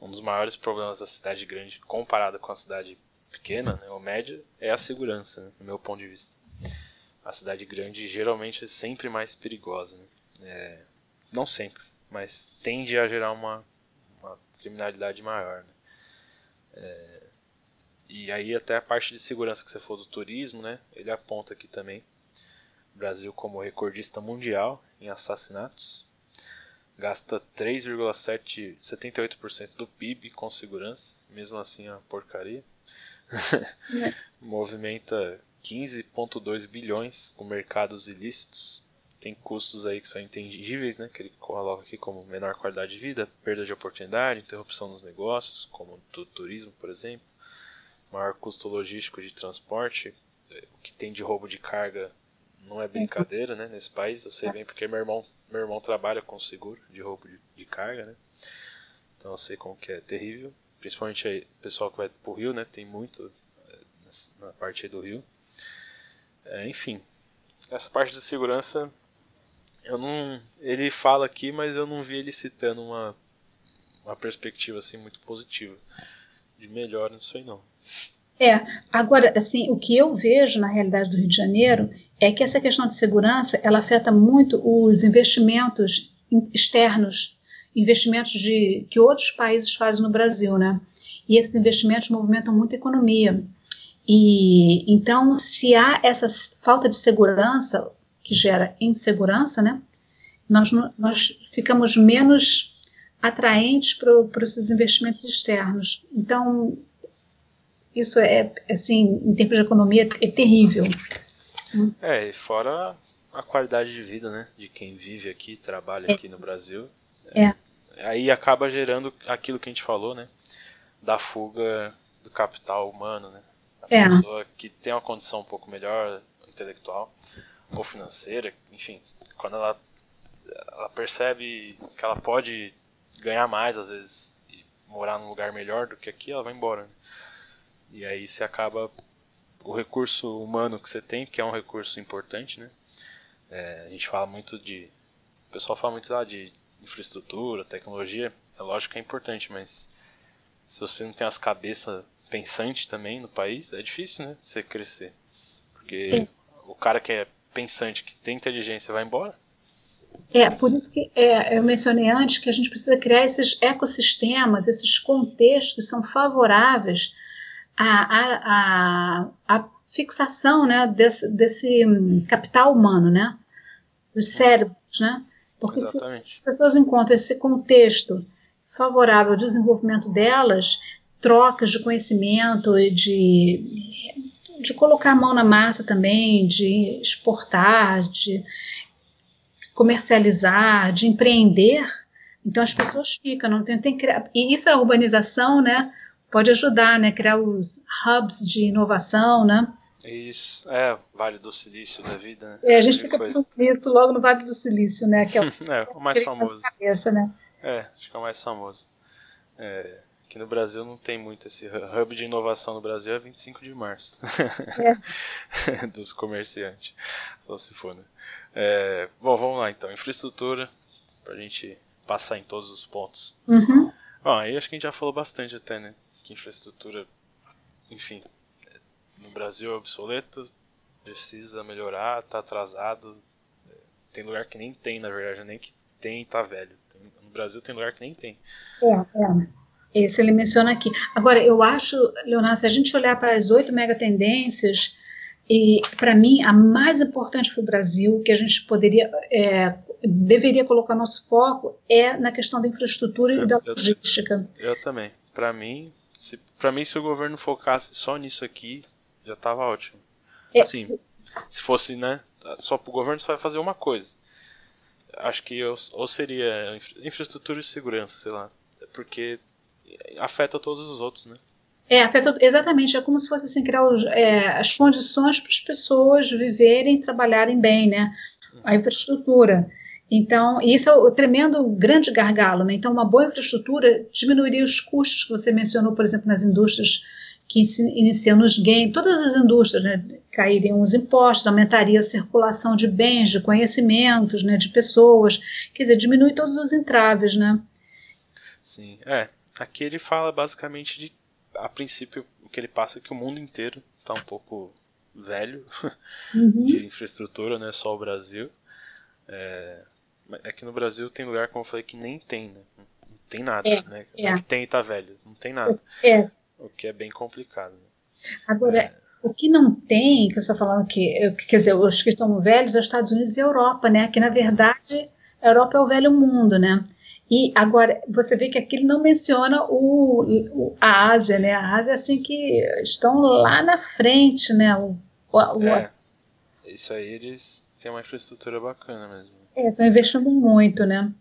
Um dos maiores problemas da cidade grande, comparado com a cidade pequena, né, ou média, é a segurança, né, no meu ponto de vista a cidade grande geralmente é sempre mais perigosa. Né? É, não sempre, mas tende a gerar uma, uma criminalidade maior. Né? É, e aí até a parte de segurança que você falou do turismo, né? Ele aponta aqui também o Brasil como recordista mundial em assassinatos. Gasta 3,78% do PIB com segurança, mesmo assim é uma porcaria. <laughs> É. Movimenta 15,2 bilhões com mercados ilícitos. Tem custos aí que são intangíveis, né? Que ele coloca aqui como menor qualidade de vida, perda de oportunidade, interrupção nos negócios, como do turismo, por exemplo, maior custo logístico de transporte, é, o que tem de roubo de carga não é brincadeira, né? Nesse país, eu sei bem porque meu irmão, meu irmão trabalha com seguro de roubo de, de carga, né? Então eu sei como que é terrível, principalmente aí, pessoal que vai pro Rio, né? Tem muito é, na parte do Rio. É, enfim, essa parte de segurança, eu não, ele fala aqui, mas eu não vi ele citando uma, uma perspectiva assim muito positiva de melhor nisso aí não. É, agora, assim, o que eu vejo na realidade do Rio de Janeiro é que essa questão de segurança, ela afeta muito os investimentos externos, investimentos de que outros países fazem no Brasil, né? E esses investimentos movimentam muito a economia. E então, se há essa falta de segurança que gera insegurança, né, nós, nós ficamos menos atraentes para esses investimentos externos. Então, isso é, assim, em termos de economia, é terrível. É, e fora a qualidade de vida, né, de quem vive aqui, trabalha é. aqui no Brasil. É. Aí acaba gerando aquilo que a gente falou, né, da fuga do capital humano, né, é. pessoa que tem uma condição um pouco melhor intelectual ou financeira, enfim, quando ela, ela percebe que ela pode ganhar mais, às vezes, e morar num lugar melhor do que aqui, ela vai embora. Né? E aí você acaba. O recurso humano que você tem, que é um recurso importante, né? É, a gente fala muito de. O pessoal fala muito lá de infraestrutura, tecnologia. É lógico que é importante, mas se você não tem as cabeças pensantes também no país, é difícil, né? Você crescer. Porque Sim. o cara que é pensante, que tem inteligência, vai embora. É, por isso que é, eu mencionei antes que a gente precisa criar esses ecossistemas, esses contextos que são favoráveis à, à, à, à fixação né, desse, desse capital humano, né, dos cérebros, né? Porque Exatamente. se as pessoas encontram esse contexto favorável ao desenvolvimento delas, trocas de conhecimento e de, de colocar a mão na massa também, de exportar, de comercializar, de empreender, então as pessoas ficam, não tem, tem que criar, e isso a urbanização, né, pode ajudar, né, criar os hubs de inovação, né. Isso, é, Vale do Silício da vida, né? É, a gente fica pensando nisso logo no Vale do Silício, né, que é o, <laughs> é, o mais famoso. Cabeça, né? É, acho que é o mais famoso. É, aqui no Brasil não tem muito esse hub de inovação no Brasil é 25 de março. É. <laughs> Dos comerciantes. Só se for, né? É, bom, vamos lá então. Infraestrutura, pra gente passar em todos os pontos. Uhum. Bom, aí acho que a gente já falou bastante até, né? Que infraestrutura, enfim, no Brasil é obsoleto, precisa melhorar, tá atrasado. Tem lugar que nem tem, na verdade, nem que tem tá velho. No Brasil tem lugar que nem tem. É, é. Esse ele menciona aqui. Agora, eu acho, Leonardo, se a gente olhar para as oito megatendências, e, para mim, a mais importante para o Brasil, que a gente poderia, é, deveria colocar nosso foco, é na questão da infraestrutura eu, e da logística. Eu, eu também. Para mim, se, mim, se o governo focasse só nisso aqui, já estava ótimo. É, assim, se fosse, né, só para o governo só vai fazer uma coisa. Acho que eu, ou seria infraestrutura e segurança, sei lá. Porque afeta todos os outros, né? É, afeta exatamente, é como se fosse assim, criar os, é, as condições para as pessoas viverem e trabalharem bem, né? A infraestrutura. Então, isso é o tremendo grande gargalo, né? Então, uma boa infraestrutura diminuiria os custos que você mencionou, por exemplo, nas indústrias que iniciam nos games, todas as indústrias, né? Cairiam os impostos, aumentaria a circulação de bens, de conhecimentos, né? De pessoas, quer dizer, diminui todos os entraves, né? Sim, é. Aqui ele fala basicamente de a princípio, o que ele passa é que o mundo inteiro está um pouco velho uhum. de infraestrutura, não é só o Brasil. É, é que no Brasil tem lugar, como eu falei, que nem tem, né? Não tem nada, é, né? É. O que tem está velho, não tem nada. É. O que é bem complicado. Né? Agora, é. o que não tem, que você está falando que, quer dizer, os que estão velhos, é os Estados Unidos e a Europa, né? Que na verdade a Europa é o velho mundo, né? E agora você vê que aqui ele não menciona o, o, a Ásia, né? A Ásia assim que estão lá na frente, né? O, o, é, isso aí eles têm uma infraestrutura bacana mesmo. É, estão investindo muito, né?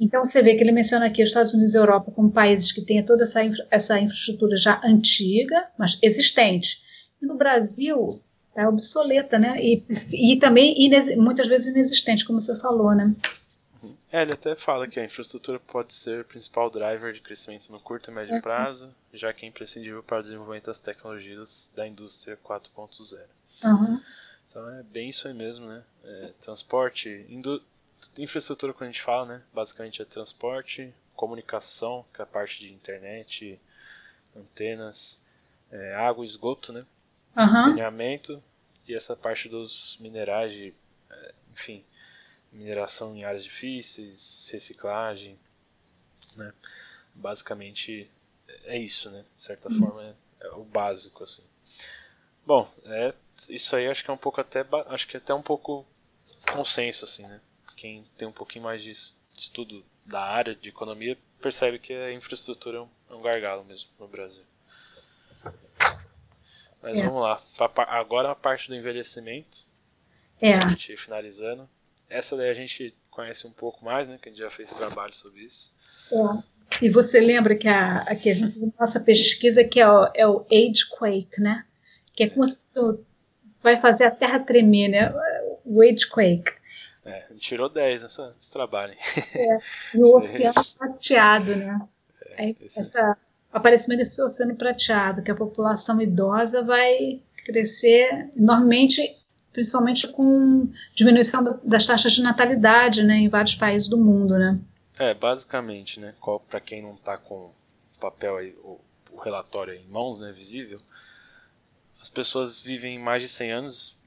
Então você vê que ele menciona aqui os Estados Unidos e a Europa como países que têm toda essa, essa infraestrutura já antiga, mas existente. E no Brasil é obsoleta, né? E, e também muitas vezes inexistente, como você falou, né? É, ele até fala que a infraestrutura pode ser o principal driver de crescimento no curto e médio uhum. prazo, já que é imprescindível para o desenvolvimento das tecnologias da indústria 4.0. Uhum. Então é bem isso aí mesmo, né? É, transporte, indú infraestrutura quando a gente fala, né? Basicamente é transporte, comunicação, que é a parte de internet, antenas, é, água, esgoto, né? Uhum. Saneamento e essa parte dos minerais, de, é, enfim, mineração em áreas difíceis, reciclagem, né? Basicamente é isso, né? De certa uhum. forma é, é, o básico assim. Bom, é isso aí acho que é um pouco até acho que é até um pouco consenso assim, né? Quem tem um pouquinho mais de estudo da área de economia percebe que a infraestrutura é um, é um gargalo mesmo no Brasil. Mas é. vamos lá. Agora a parte do envelhecimento. É. A gente finalizando. Essa daí a gente conhece um pouco mais, né? Que a gente já fez trabalho sobre isso. É. E você lembra que a, que a gente nossa pesquisa que é o, é o Age Quake, né? Que é como se vai fazer a Terra tremer, né? O Age Quake. É, tirou 10 nessa, nesse trabalho. É, e o <laughs> oceano prateado, né? É, essa, o aparecimento desse oceano prateado, que a população idosa vai crescer enormemente, principalmente com diminuição das taxas de natalidade né, em vários países do mundo. Né? É, basicamente, né? Para quem não está com o papel aí, o, o relatório em mãos, né, visível, as pessoas vivem mais de 100 anos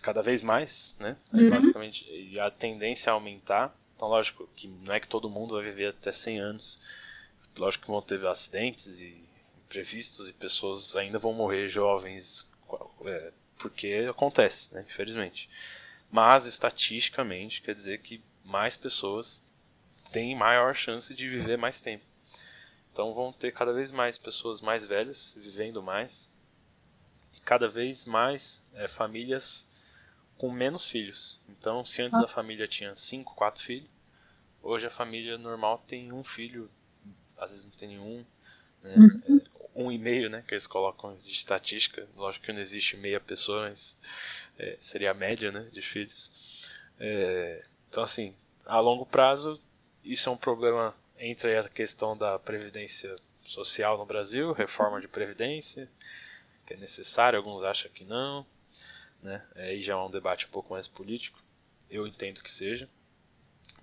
cada vez mais, né? Uhum. Basicamente, e a tendência é aumentar. Então, lógico que não é que todo mundo vai viver até 100 anos. Lógico que vão ter acidentes e imprevistos e pessoas ainda vão morrer jovens, é, porque acontece, né? Infelizmente. Mas, estatisticamente, quer dizer que mais pessoas têm maior chance de viver mais tempo. Então, vão ter cada vez mais pessoas mais velhas vivendo mais. E cada vez mais é, famílias com menos filhos. Então, se antes ah. a família tinha 5, 4 filhos, hoje a família normal tem um filho, às vezes não tem nenhum, né? Uhum. É, um e meio, né, que eles colocam de estatística. Lógico que não existe meia pessoa, mas é, seria a média, né, de filhos. É, então, assim, a longo prazo, isso é um problema entre a questão da previdência social no Brasil, reforma de previdência, que é necessário, alguns acham que não, né? Aí já é um debate um pouco mais político. Eu entendo que seja,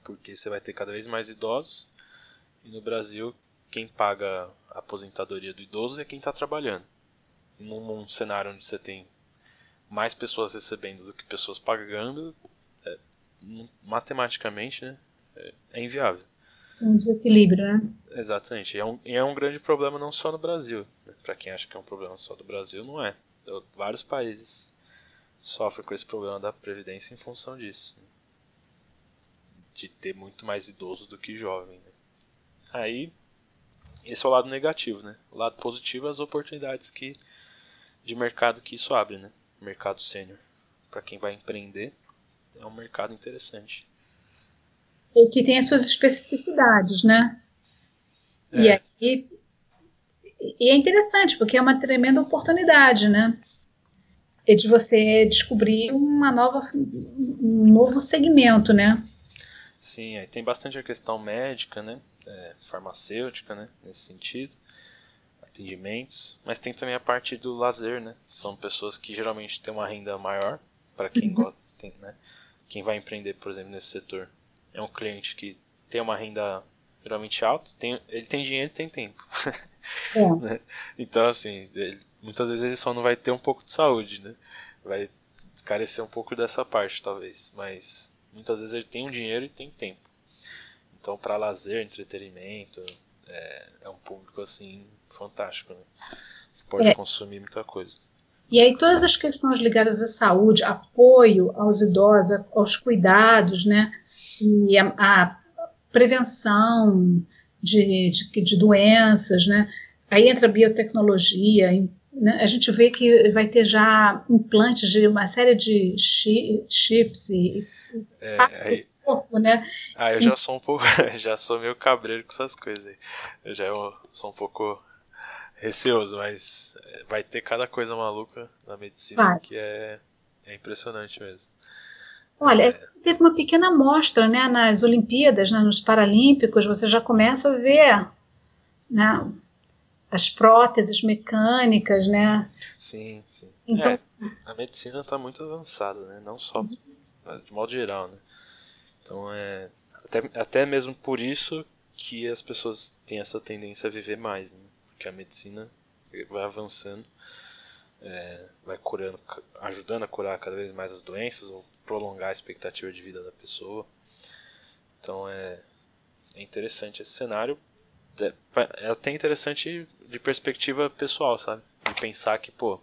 porque você vai ter cada vez mais idosos e no Brasil quem paga a aposentadoria do idoso é quem está trabalhando. Num, num, cenário onde você tem mais pessoas recebendo do que pessoas pagando, é, matematicamente né, é, é, inviável. Um desequilíbrio, né? Exatamente. E é um, é um grande problema não só no Brasil. Né? Para quem acha que é um problema só do Brasil, não é. Vários países sofre com esse problema da previdência em função disso. Né? De ter muito mais idoso do que jovem. Né? Aí, esse é o lado negativo, né? O lado positivo é as oportunidades que de mercado que isso abre, né? Mercado sênior. Para quem vai empreender, é um mercado interessante. E que tem as suas especificidades, né? É. E aí e é interessante, porque é uma tremenda oportunidade, né? é de você descobrir uma nova, um novo segmento, né? Sim, aí tem bastante a questão médica, né? É, farmacêutica, né? Nesse sentido, atendimentos, mas tem também a parte do lazer, né? São pessoas que geralmente têm uma renda maior para quem uhum. gosta, tem, né? Quem vai empreender, por exemplo, nesse setor é um cliente que tem uma renda geralmente alta, tem, ele tem dinheiro e tem tempo. É. <laughs> Né? então, assim, ele muitas vezes ele só não vai ter um pouco de saúde, né? Vai carecer um pouco dessa parte, talvez. Mas muitas vezes ele tem um dinheiro e tem tempo. Então, para lazer, entretenimento, é, é, um público assim fantástico, né? Pode é. consumir muita coisa. E aí todas as questões ligadas à saúde, apoio aos idosos, aos cuidados, né? E a, a prevenção de, de, de, doenças, né? Aí entra a biotecnologia, né, a gente vê que vai ter já implantes de uma série de chi chips e é, aí, corpo, né? Ah, eu já sou um pouco, <laughs> já sou meio cabreiro com essas coisas aí. Eu já sou um pouco receoso, mas vai ter cada coisa maluca na medicina vai. que é, é impressionante mesmo. Olha, é. teve uma pequena amostra né, nas Olimpíadas, né, nos Paralímpicos, você já começa a ver né, as próteses mecânicas, né? Sim, sim. Então, é, a medicina está muito avançada, né? Não só de modo geral, né? Então é até, até mesmo por isso que as pessoas têm essa tendência a viver mais, né? Porque a medicina vai avançando, é, vai curando, ajudando a curar cada vez mais as doenças ou prolongar a expectativa de vida da pessoa. Então é, é interessante esse cenário é, é até interessante de perspectiva pessoal, sabe? De pensar que, pô,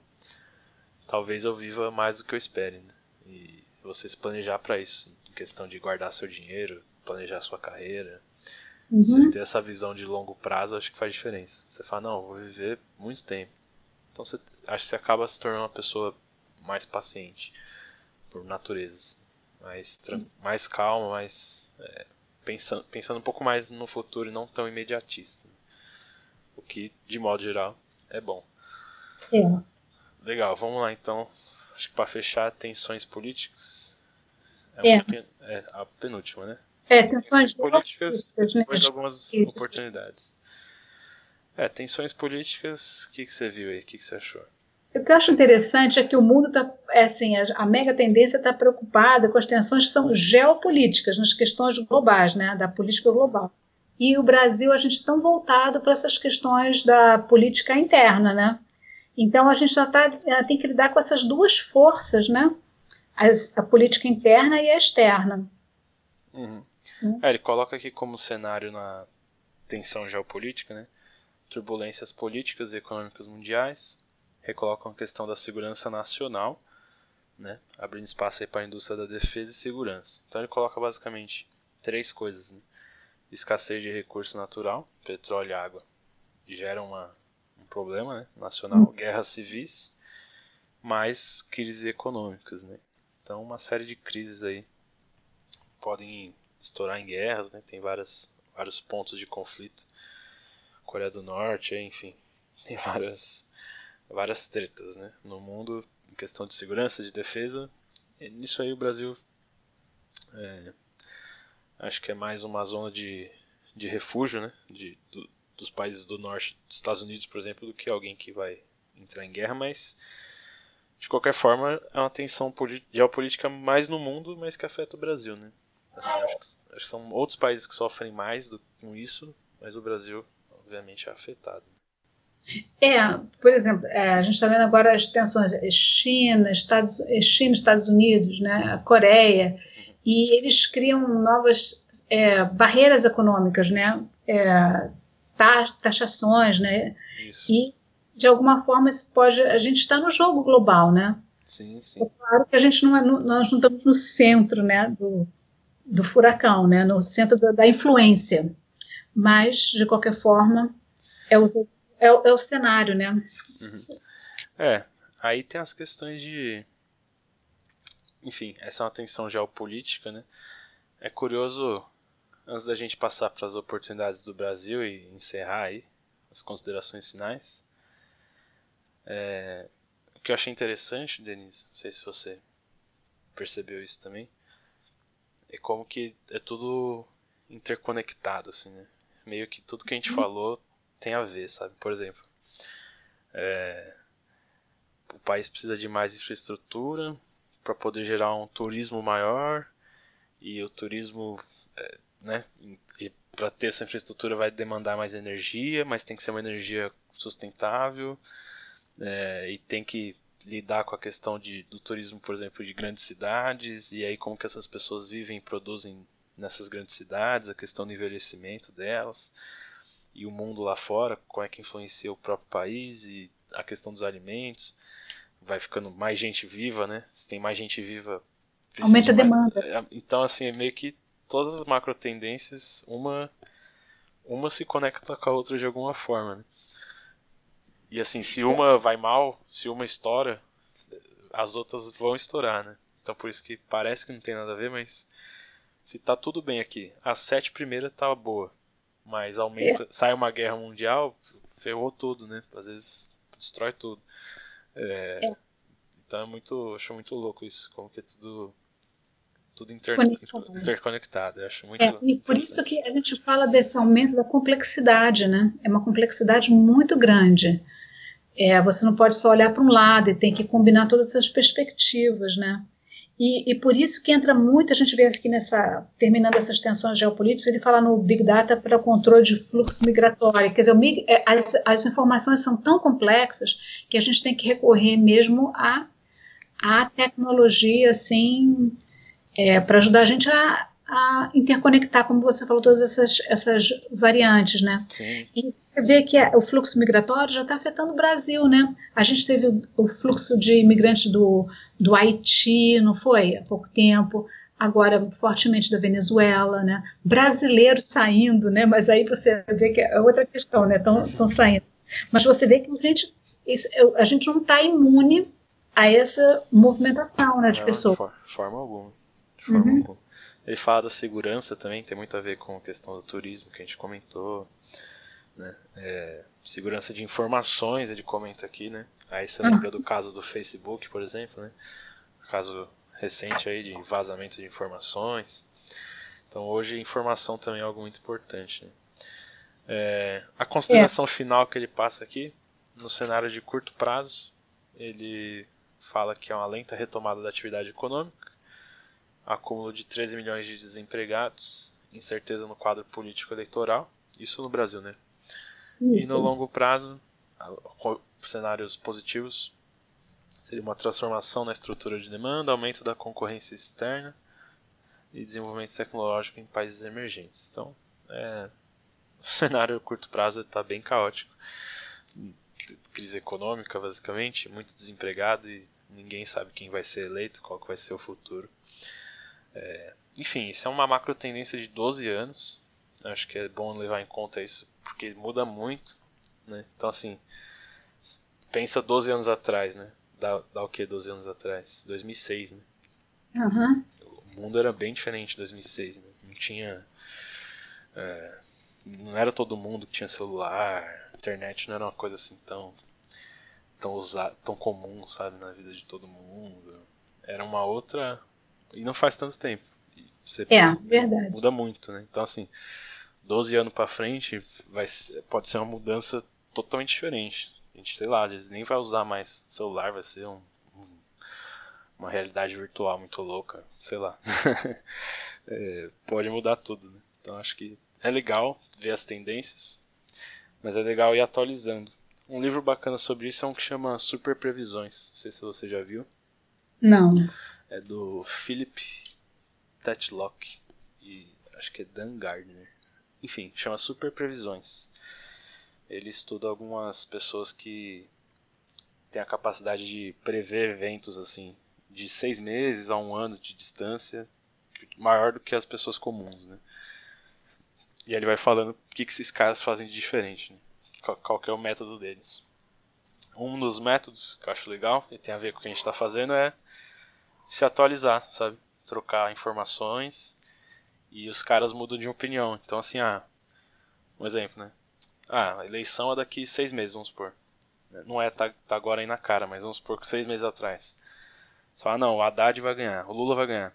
talvez eu viva mais do que eu espere, né? E você se planejar para isso, em questão de guardar seu dinheiro, planejar sua carreira. Uhum. Você ter essa visão de longo prazo, acho que faz diferença. Você fala, não, vou viver muito tempo. Então você, acho que você acaba se tornando uma pessoa mais paciente, por natureza. Assim. Mais, mais calma, mais é, pensando, pensando um pouco mais no futuro e não tão imediatista. O que, de modo geral, é bom. É. Legal, vamos lá então. Acho que para fechar, tensões políticas. É, é. é a penúltima, né? É, tensões políticas, né? depois algumas Isso. oportunidades. É, tensões políticas, o que, que você viu aí? O que, que você achou? O que eu acho interessante é que o mundo está, é assim, a, a, mega tendência está preocupada com as tensões que são geopolíticas, nas questões globais, né, da política global. E o Brasil, a gente tão voltado para essas questões da política interna, né? Então a gente já tá, tem que lidar com essas duas forças, né? As, a política interna e a externa. Uhum. Hum. É, ele coloca aqui como cenário na tensão geopolítica, né? Turbulências políticas e econômicas mundiais, recolocam a questão da segurança nacional, né, abrindo espaço para a indústria da defesa e segurança. Então ele coloca basicamente três coisas: né? escassez de recurso natural, petróleo e água, gera uma, um problema né, nacional, uhum. guerras civis, mais crises econômicas. Né? Então uma série de crises aí podem estourar em guerras, né? tem várias, vários pontos de conflito. Coreia do Norte, enfim, <laughs> tem várias várias tretas né, no mundo em questão de segurança, de defesa. E nisso aí o Brasil é, acho que é mais uma zona de, de refúgio né, de, do, dos países do norte dos Estados Unidos, por exemplo, do que alguém que vai entrar em guerra, mas de qualquer forma é uma tensão geopolítica mais no mundo, mas que afeta o Brasil. Né? Assim, acho, que, acho que são outros países que sofrem mais do, com isso, mas o Brasil obviamente é afetado. É, por exemplo, é, a gente está vendo agora as tensões China, Estados, China, Estados Unidos, né, a Coreia, e eles criam novas é, barreiras econômicas, né, é, taxações, né, Isso. e de alguma forma isso pode, a gente está no jogo global, né? Sim, sim. É claro que a gente não é, nós não estamos no centro, né, do, do furacão, né, no centro da, da influência, mas de qualquer forma é os é, é o cenário, né? Uhum. É, aí tem as questões de. Enfim, essa é uma tensão geopolítica, né? É curioso, antes da gente passar para as oportunidades do Brasil e encerrar aí as considerações finais, é, o que eu achei interessante, Denise, não sei se você percebeu isso também, é como que é tudo interconectado, assim, né? Meio que tudo que a gente uhum. falou tem a ver, sabe? Por exemplo, é, o país precisa de mais infraestrutura para poder gerar um turismo maior e o turismo, é, né? E para ter essa infraestrutura vai demandar mais energia, mas tem que ser uma energia sustentável é, e tem que lidar com a questão de, do turismo, por exemplo, de grandes cidades e aí como que essas pessoas vivem e produzem nessas grandes cidades, a questão do envelhecimento delas e o mundo lá fora, como é que influencia o próprio país e a questão dos alimentos. Vai ficando mais gente viva, né? Se tem mais gente viva. Aumenta a demanda. É, então, assim, é meio que todas as macro tendências, uma, uma se conecta com a outra de alguma forma, né? E assim, se uma vai mal, se uma estoura, as outras vão estourar, né? Então por isso que parece que não tem nada a ver, mas se tá tudo bem aqui, a sete primeira tá boa. Mas aumenta, é. sai uma guerra mundial, ferrou tudo, né? Às vezes destrói tudo. É, é. Então é muito, acho muito louco isso, como que é tudo tudo inter, interconectado. Eu acho muito é, e por isso que a gente fala desse aumento da complexidade, né? É uma complexidade muito grande. É, você não pode só olhar para um lado e tem que combinar todas essas perspectivas, né? E, e, por isso que entra muito, a gente vê aqui nessa, terminando essas tensões geopolíticas, ele fala no Big Data para controle de fluxo migratório. Quer dizer, o, é, as, as informações são tão complexas que a gente tem que recorrer mesmo à, à tecnologia, assim, é, para ajudar a gente a, a interconectar, como você falou, todas essas, essas variantes, né? Sim. E você vê que o fluxo migratório já está afetando o Brasil, né? A gente teve o, o, fluxo de imigrantes do, do Haiti, não foi? Há pouco tempo. Agora, fortemente da Venezuela, né? Brasileiros saindo, né? Mas aí você vê que é outra questão, né? Estão saindo. Mas você vê que a gente, isso, a gente não está imune a essa movimentação né, de não, pessoas. De forma alguma. Uhum. alguma. Ele fala da segurança também, tem muito a ver com a questão do turismo que a gente comentou. Né? É, segurança de informações, ele comenta aqui, né? Aí você lembra do caso do Facebook, por exemplo, né? Caso recente aí de vazamento de informações. Então hoje informação também é algo muito importante. Né? É, a consideração é. final que ele passa aqui, no cenário de curto prazo, ele fala que é uma lenta retomada da atividade econômica, acúmulo de 13 milhões de desempregados, incerteza no quadro político eleitoral, isso no Brasil, né? Isso. E no longo prazo, cenários positivos seria uma transformação na estrutura de demanda, aumento da concorrência externa e desenvolvimento tecnológico em países emergentes. Então, é, <laughs> o cenário a curto prazo está bem caótico. Crise econômica, basicamente, muito desempregado e ninguém sabe quem vai ser eleito, qual vai ser o futuro. É, enfim, isso é uma macro tendência de 12 anos. Acho que é bom levar em conta isso, porque muda muito. Né? Então, assim, pensa 12 anos atrás, né? Dá, dá o que 12 anos atrás? 2006, né? Uhum. O mundo era bem diferente em 2006, né? Não tinha... É, não era todo mundo que tinha celular, internet não era uma coisa assim tão tão usado, tão comum, sabe, na vida de todo mundo. Era uma outra e não faz tanto tempo. Você é, verdade. Muda muito, né? Então assim, 12 anos para frente vai pode ser uma mudança totalmente diferente. A gente, sei lá, às vezes nem vai usar mais celular, vai ser um, um, uma realidade virtual muito louca, sei lá. <laughs> é, pode mudar tudo, né? Então acho que é legal ver as tendências, mas é legal ir atualizando. Um livro bacana sobre isso é um que chama Super Previsões. Não sei se você já viu. Não. É do Philip Tetlock e acho que é Dan Gardner. Enfim, chama Super Previsões ele estuda algumas pessoas que têm a capacidade de prever eventos assim de seis meses a um ano de distância maior do que as pessoas comuns, né? E ele vai falando o que, que esses caras fazem de diferente, né? qual, qual é o método deles. Um dos métodos que eu acho legal e tem a ver com o que a gente está fazendo é se atualizar, sabe? Trocar informações e os caras mudam de opinião. Então, assim, ah, um exemplo, né? Ah, a eleição é daqui seis meses, vamos supor. Não é tá, tá agora aí na cara, mas vamos supor que seis meses atrás. Você fala, não, o Haddad vai ganhar, o Lula vai ganhar.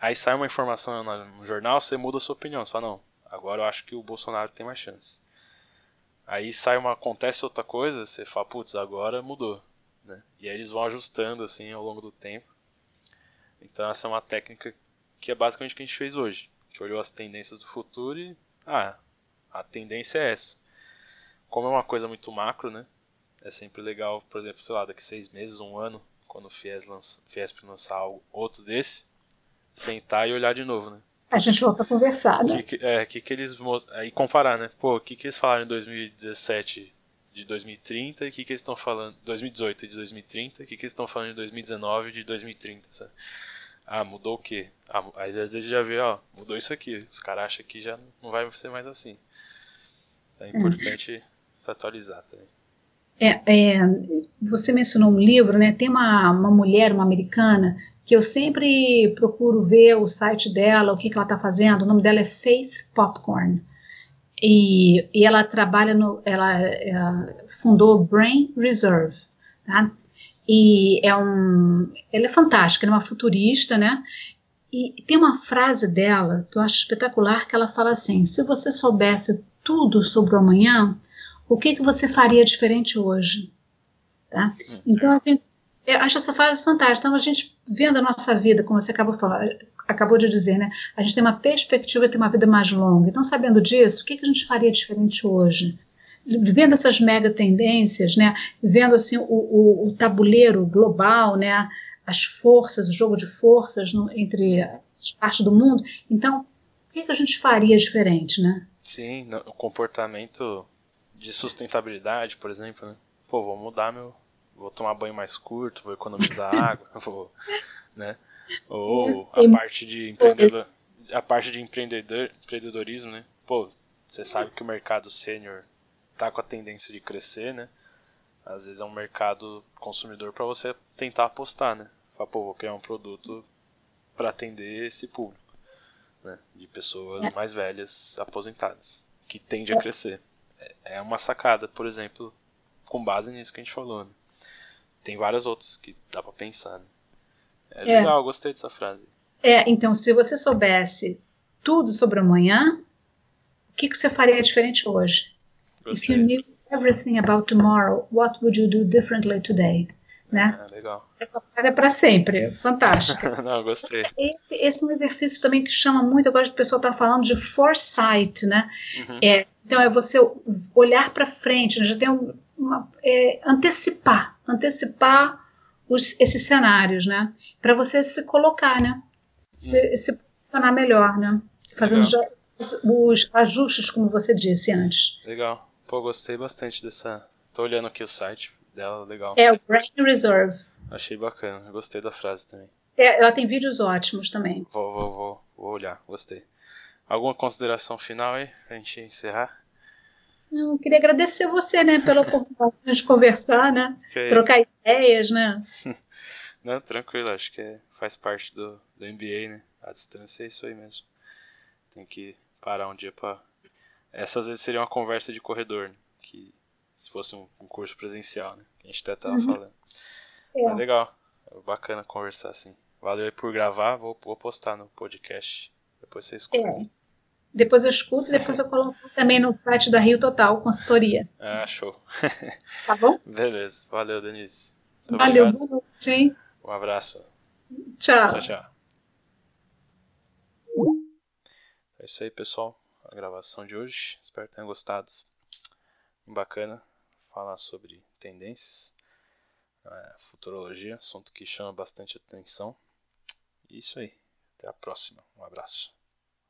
Aí sai uma informação no jornal, você muda a sua opinião. Você fala, não, agora eu acho que o Bolsonaro tem mais chance. Aí sai uma, acontece outra coisa, você fala, putz, agora mudou. Né? E aí eles vão ajustando assim ao longo do tempo. Então essa é uma técnica que é basicamente o que a gente fez hoje. A gente olhou as tendências do futuro e, ah, a tendência é essa como é uma coisa muito macro, né? É sempre legal, por exemplo, sei lá, daqui seis meses, um ano, quando o Fies lança, Fiesp lançar algo, outro desse, sentar e olhar de novo, né? A gente volta a conversar, né? Que, que, é, que que eles aí comparar, né? Pô, o que que eles falaram em 2017 de 2030 e o que que eles estão falando 2018 de 2030 e o que que eles estão falando em 2019 de 2030, sabe? Ah, mudou o quê? Ah, às vezes já vê, ó, mudou isso aqui. Os caras acham que já não vai ser mais assim. É importante se atualizar também. É, é, você mencionou um livro, né? Tem uma, uma mulher, uma americana, que eu sempre procuro ver o site dela, o que, que ela está fazendo. O nome dela é Faith Popcorn. E, e ela trabalha no. Ela, ela fundou Brain Reserve, tá? E é um. Ela é fantástica, ela é uma futurista, né? E tem uma frase dela que eu acho espetacular que ela fala assim: se você soubesse tudo sobre o amanhã, o que, que você faria diferente hoje? Tá? Então, assim, eu acho essa frase fantástica. Então, a gente vendo a nossa vida, como você acabou, falar, acabou de dizer, né? A gente tem uma perspectiva de ter uma vida mais longa. Então, sabendo disso, o que, que a gente faria diferente hoje? Vendo essas mega tendências, né? Vendo assim o, o, o tabuleiro global, né? As forças, o jogo de forças no, entre as partes do mundo. Então, o que, que a gente faria diferente, né? Sim, o comportamento de sustentabilidade, por exemplo, né? Pô, vou mudar meu. Vou tomar banho mais curto, vou economizar <laughs> água, vou. Né? Ou a parte de empreendedor. A parte de empreendedor, empreendedorismo, né? Pô, você sabe que o mercado sênior tá com a tendência de crescer, né? Às vezes é um mercado consumidor para você tentar apostar, né? Fala, pô, vou criar um produto para atender esse público, né? De pessoas é. mais velhas aposentadas, que tende a crescer é uma sacada, por exemplo, com base nisso que a gente falou. Né? Tem várias outras que dá para pensar. Né? É, é legal, gostei dessa frase. É, então, se você soubesse tudo sobre amanhã, o que, que você faria diferente hoje? Gostei. If you knew everything about tomorrow, what would you do differently today? Né? É, legal. Essa frase é para sempre, fantástica. <laughs> Não, gostei. Esse, esse, é um exercício também que chama muito, agora o pessoal está falando de foresight, né? Uhum. É, então é você olhar para frente, né? já tem uma, é, antecipar, antecipar os, esses cenários, né? Para você se colocar, né? Se, uhum. se posicionar melhor, né? Fazendo os, os ajustes, como você disse antes. Legal. Pô, gostei bastante dessa. Tô olhando aqui o site dela, legal. É o Brain Reserve. Achei bacana, gostei da frase também. É, ela tem vídeos ótimos também. Vou, vou, vou, vou olhar, gostei. Alguma consideração final aí, pra gente encerrar? Eu queria agradecer você, né, pela oportunidade de conversar, né? <laughs> Que trocar isso? ideias, né? <laughs> Não, tranquilo, acho que é, faz parte do, do MBA, né? A distância é isso aí mesmo. Tem que parar um dia pra. Essa às vezes seria uma conversa de corredor, né? Que se fosse um, um curso presencial, né? Que a gente até tava uhum. falando. É. Mas legal. É bacana conversar assim. Valeu aí por gravar, vou, vou postar no podcast. Depois você escuta. É. Depois eu escuto e depois eu coloco também no site da Rio Total Consultoria. Ah, show. Tá bom? <laughs> Beleza. Valeu, Denise. Muito Valeu, obrigado. boa noite, hein? Um abraço. Tchau. Tchau, tchau. É isso aí, pessoal. A gravação de hoje. Espero que tenham gostado. Bacana falar sobre tendências, é, futurologia, assunto que chama bastante atenção. Isso aí. Até a próxima. Um abraço.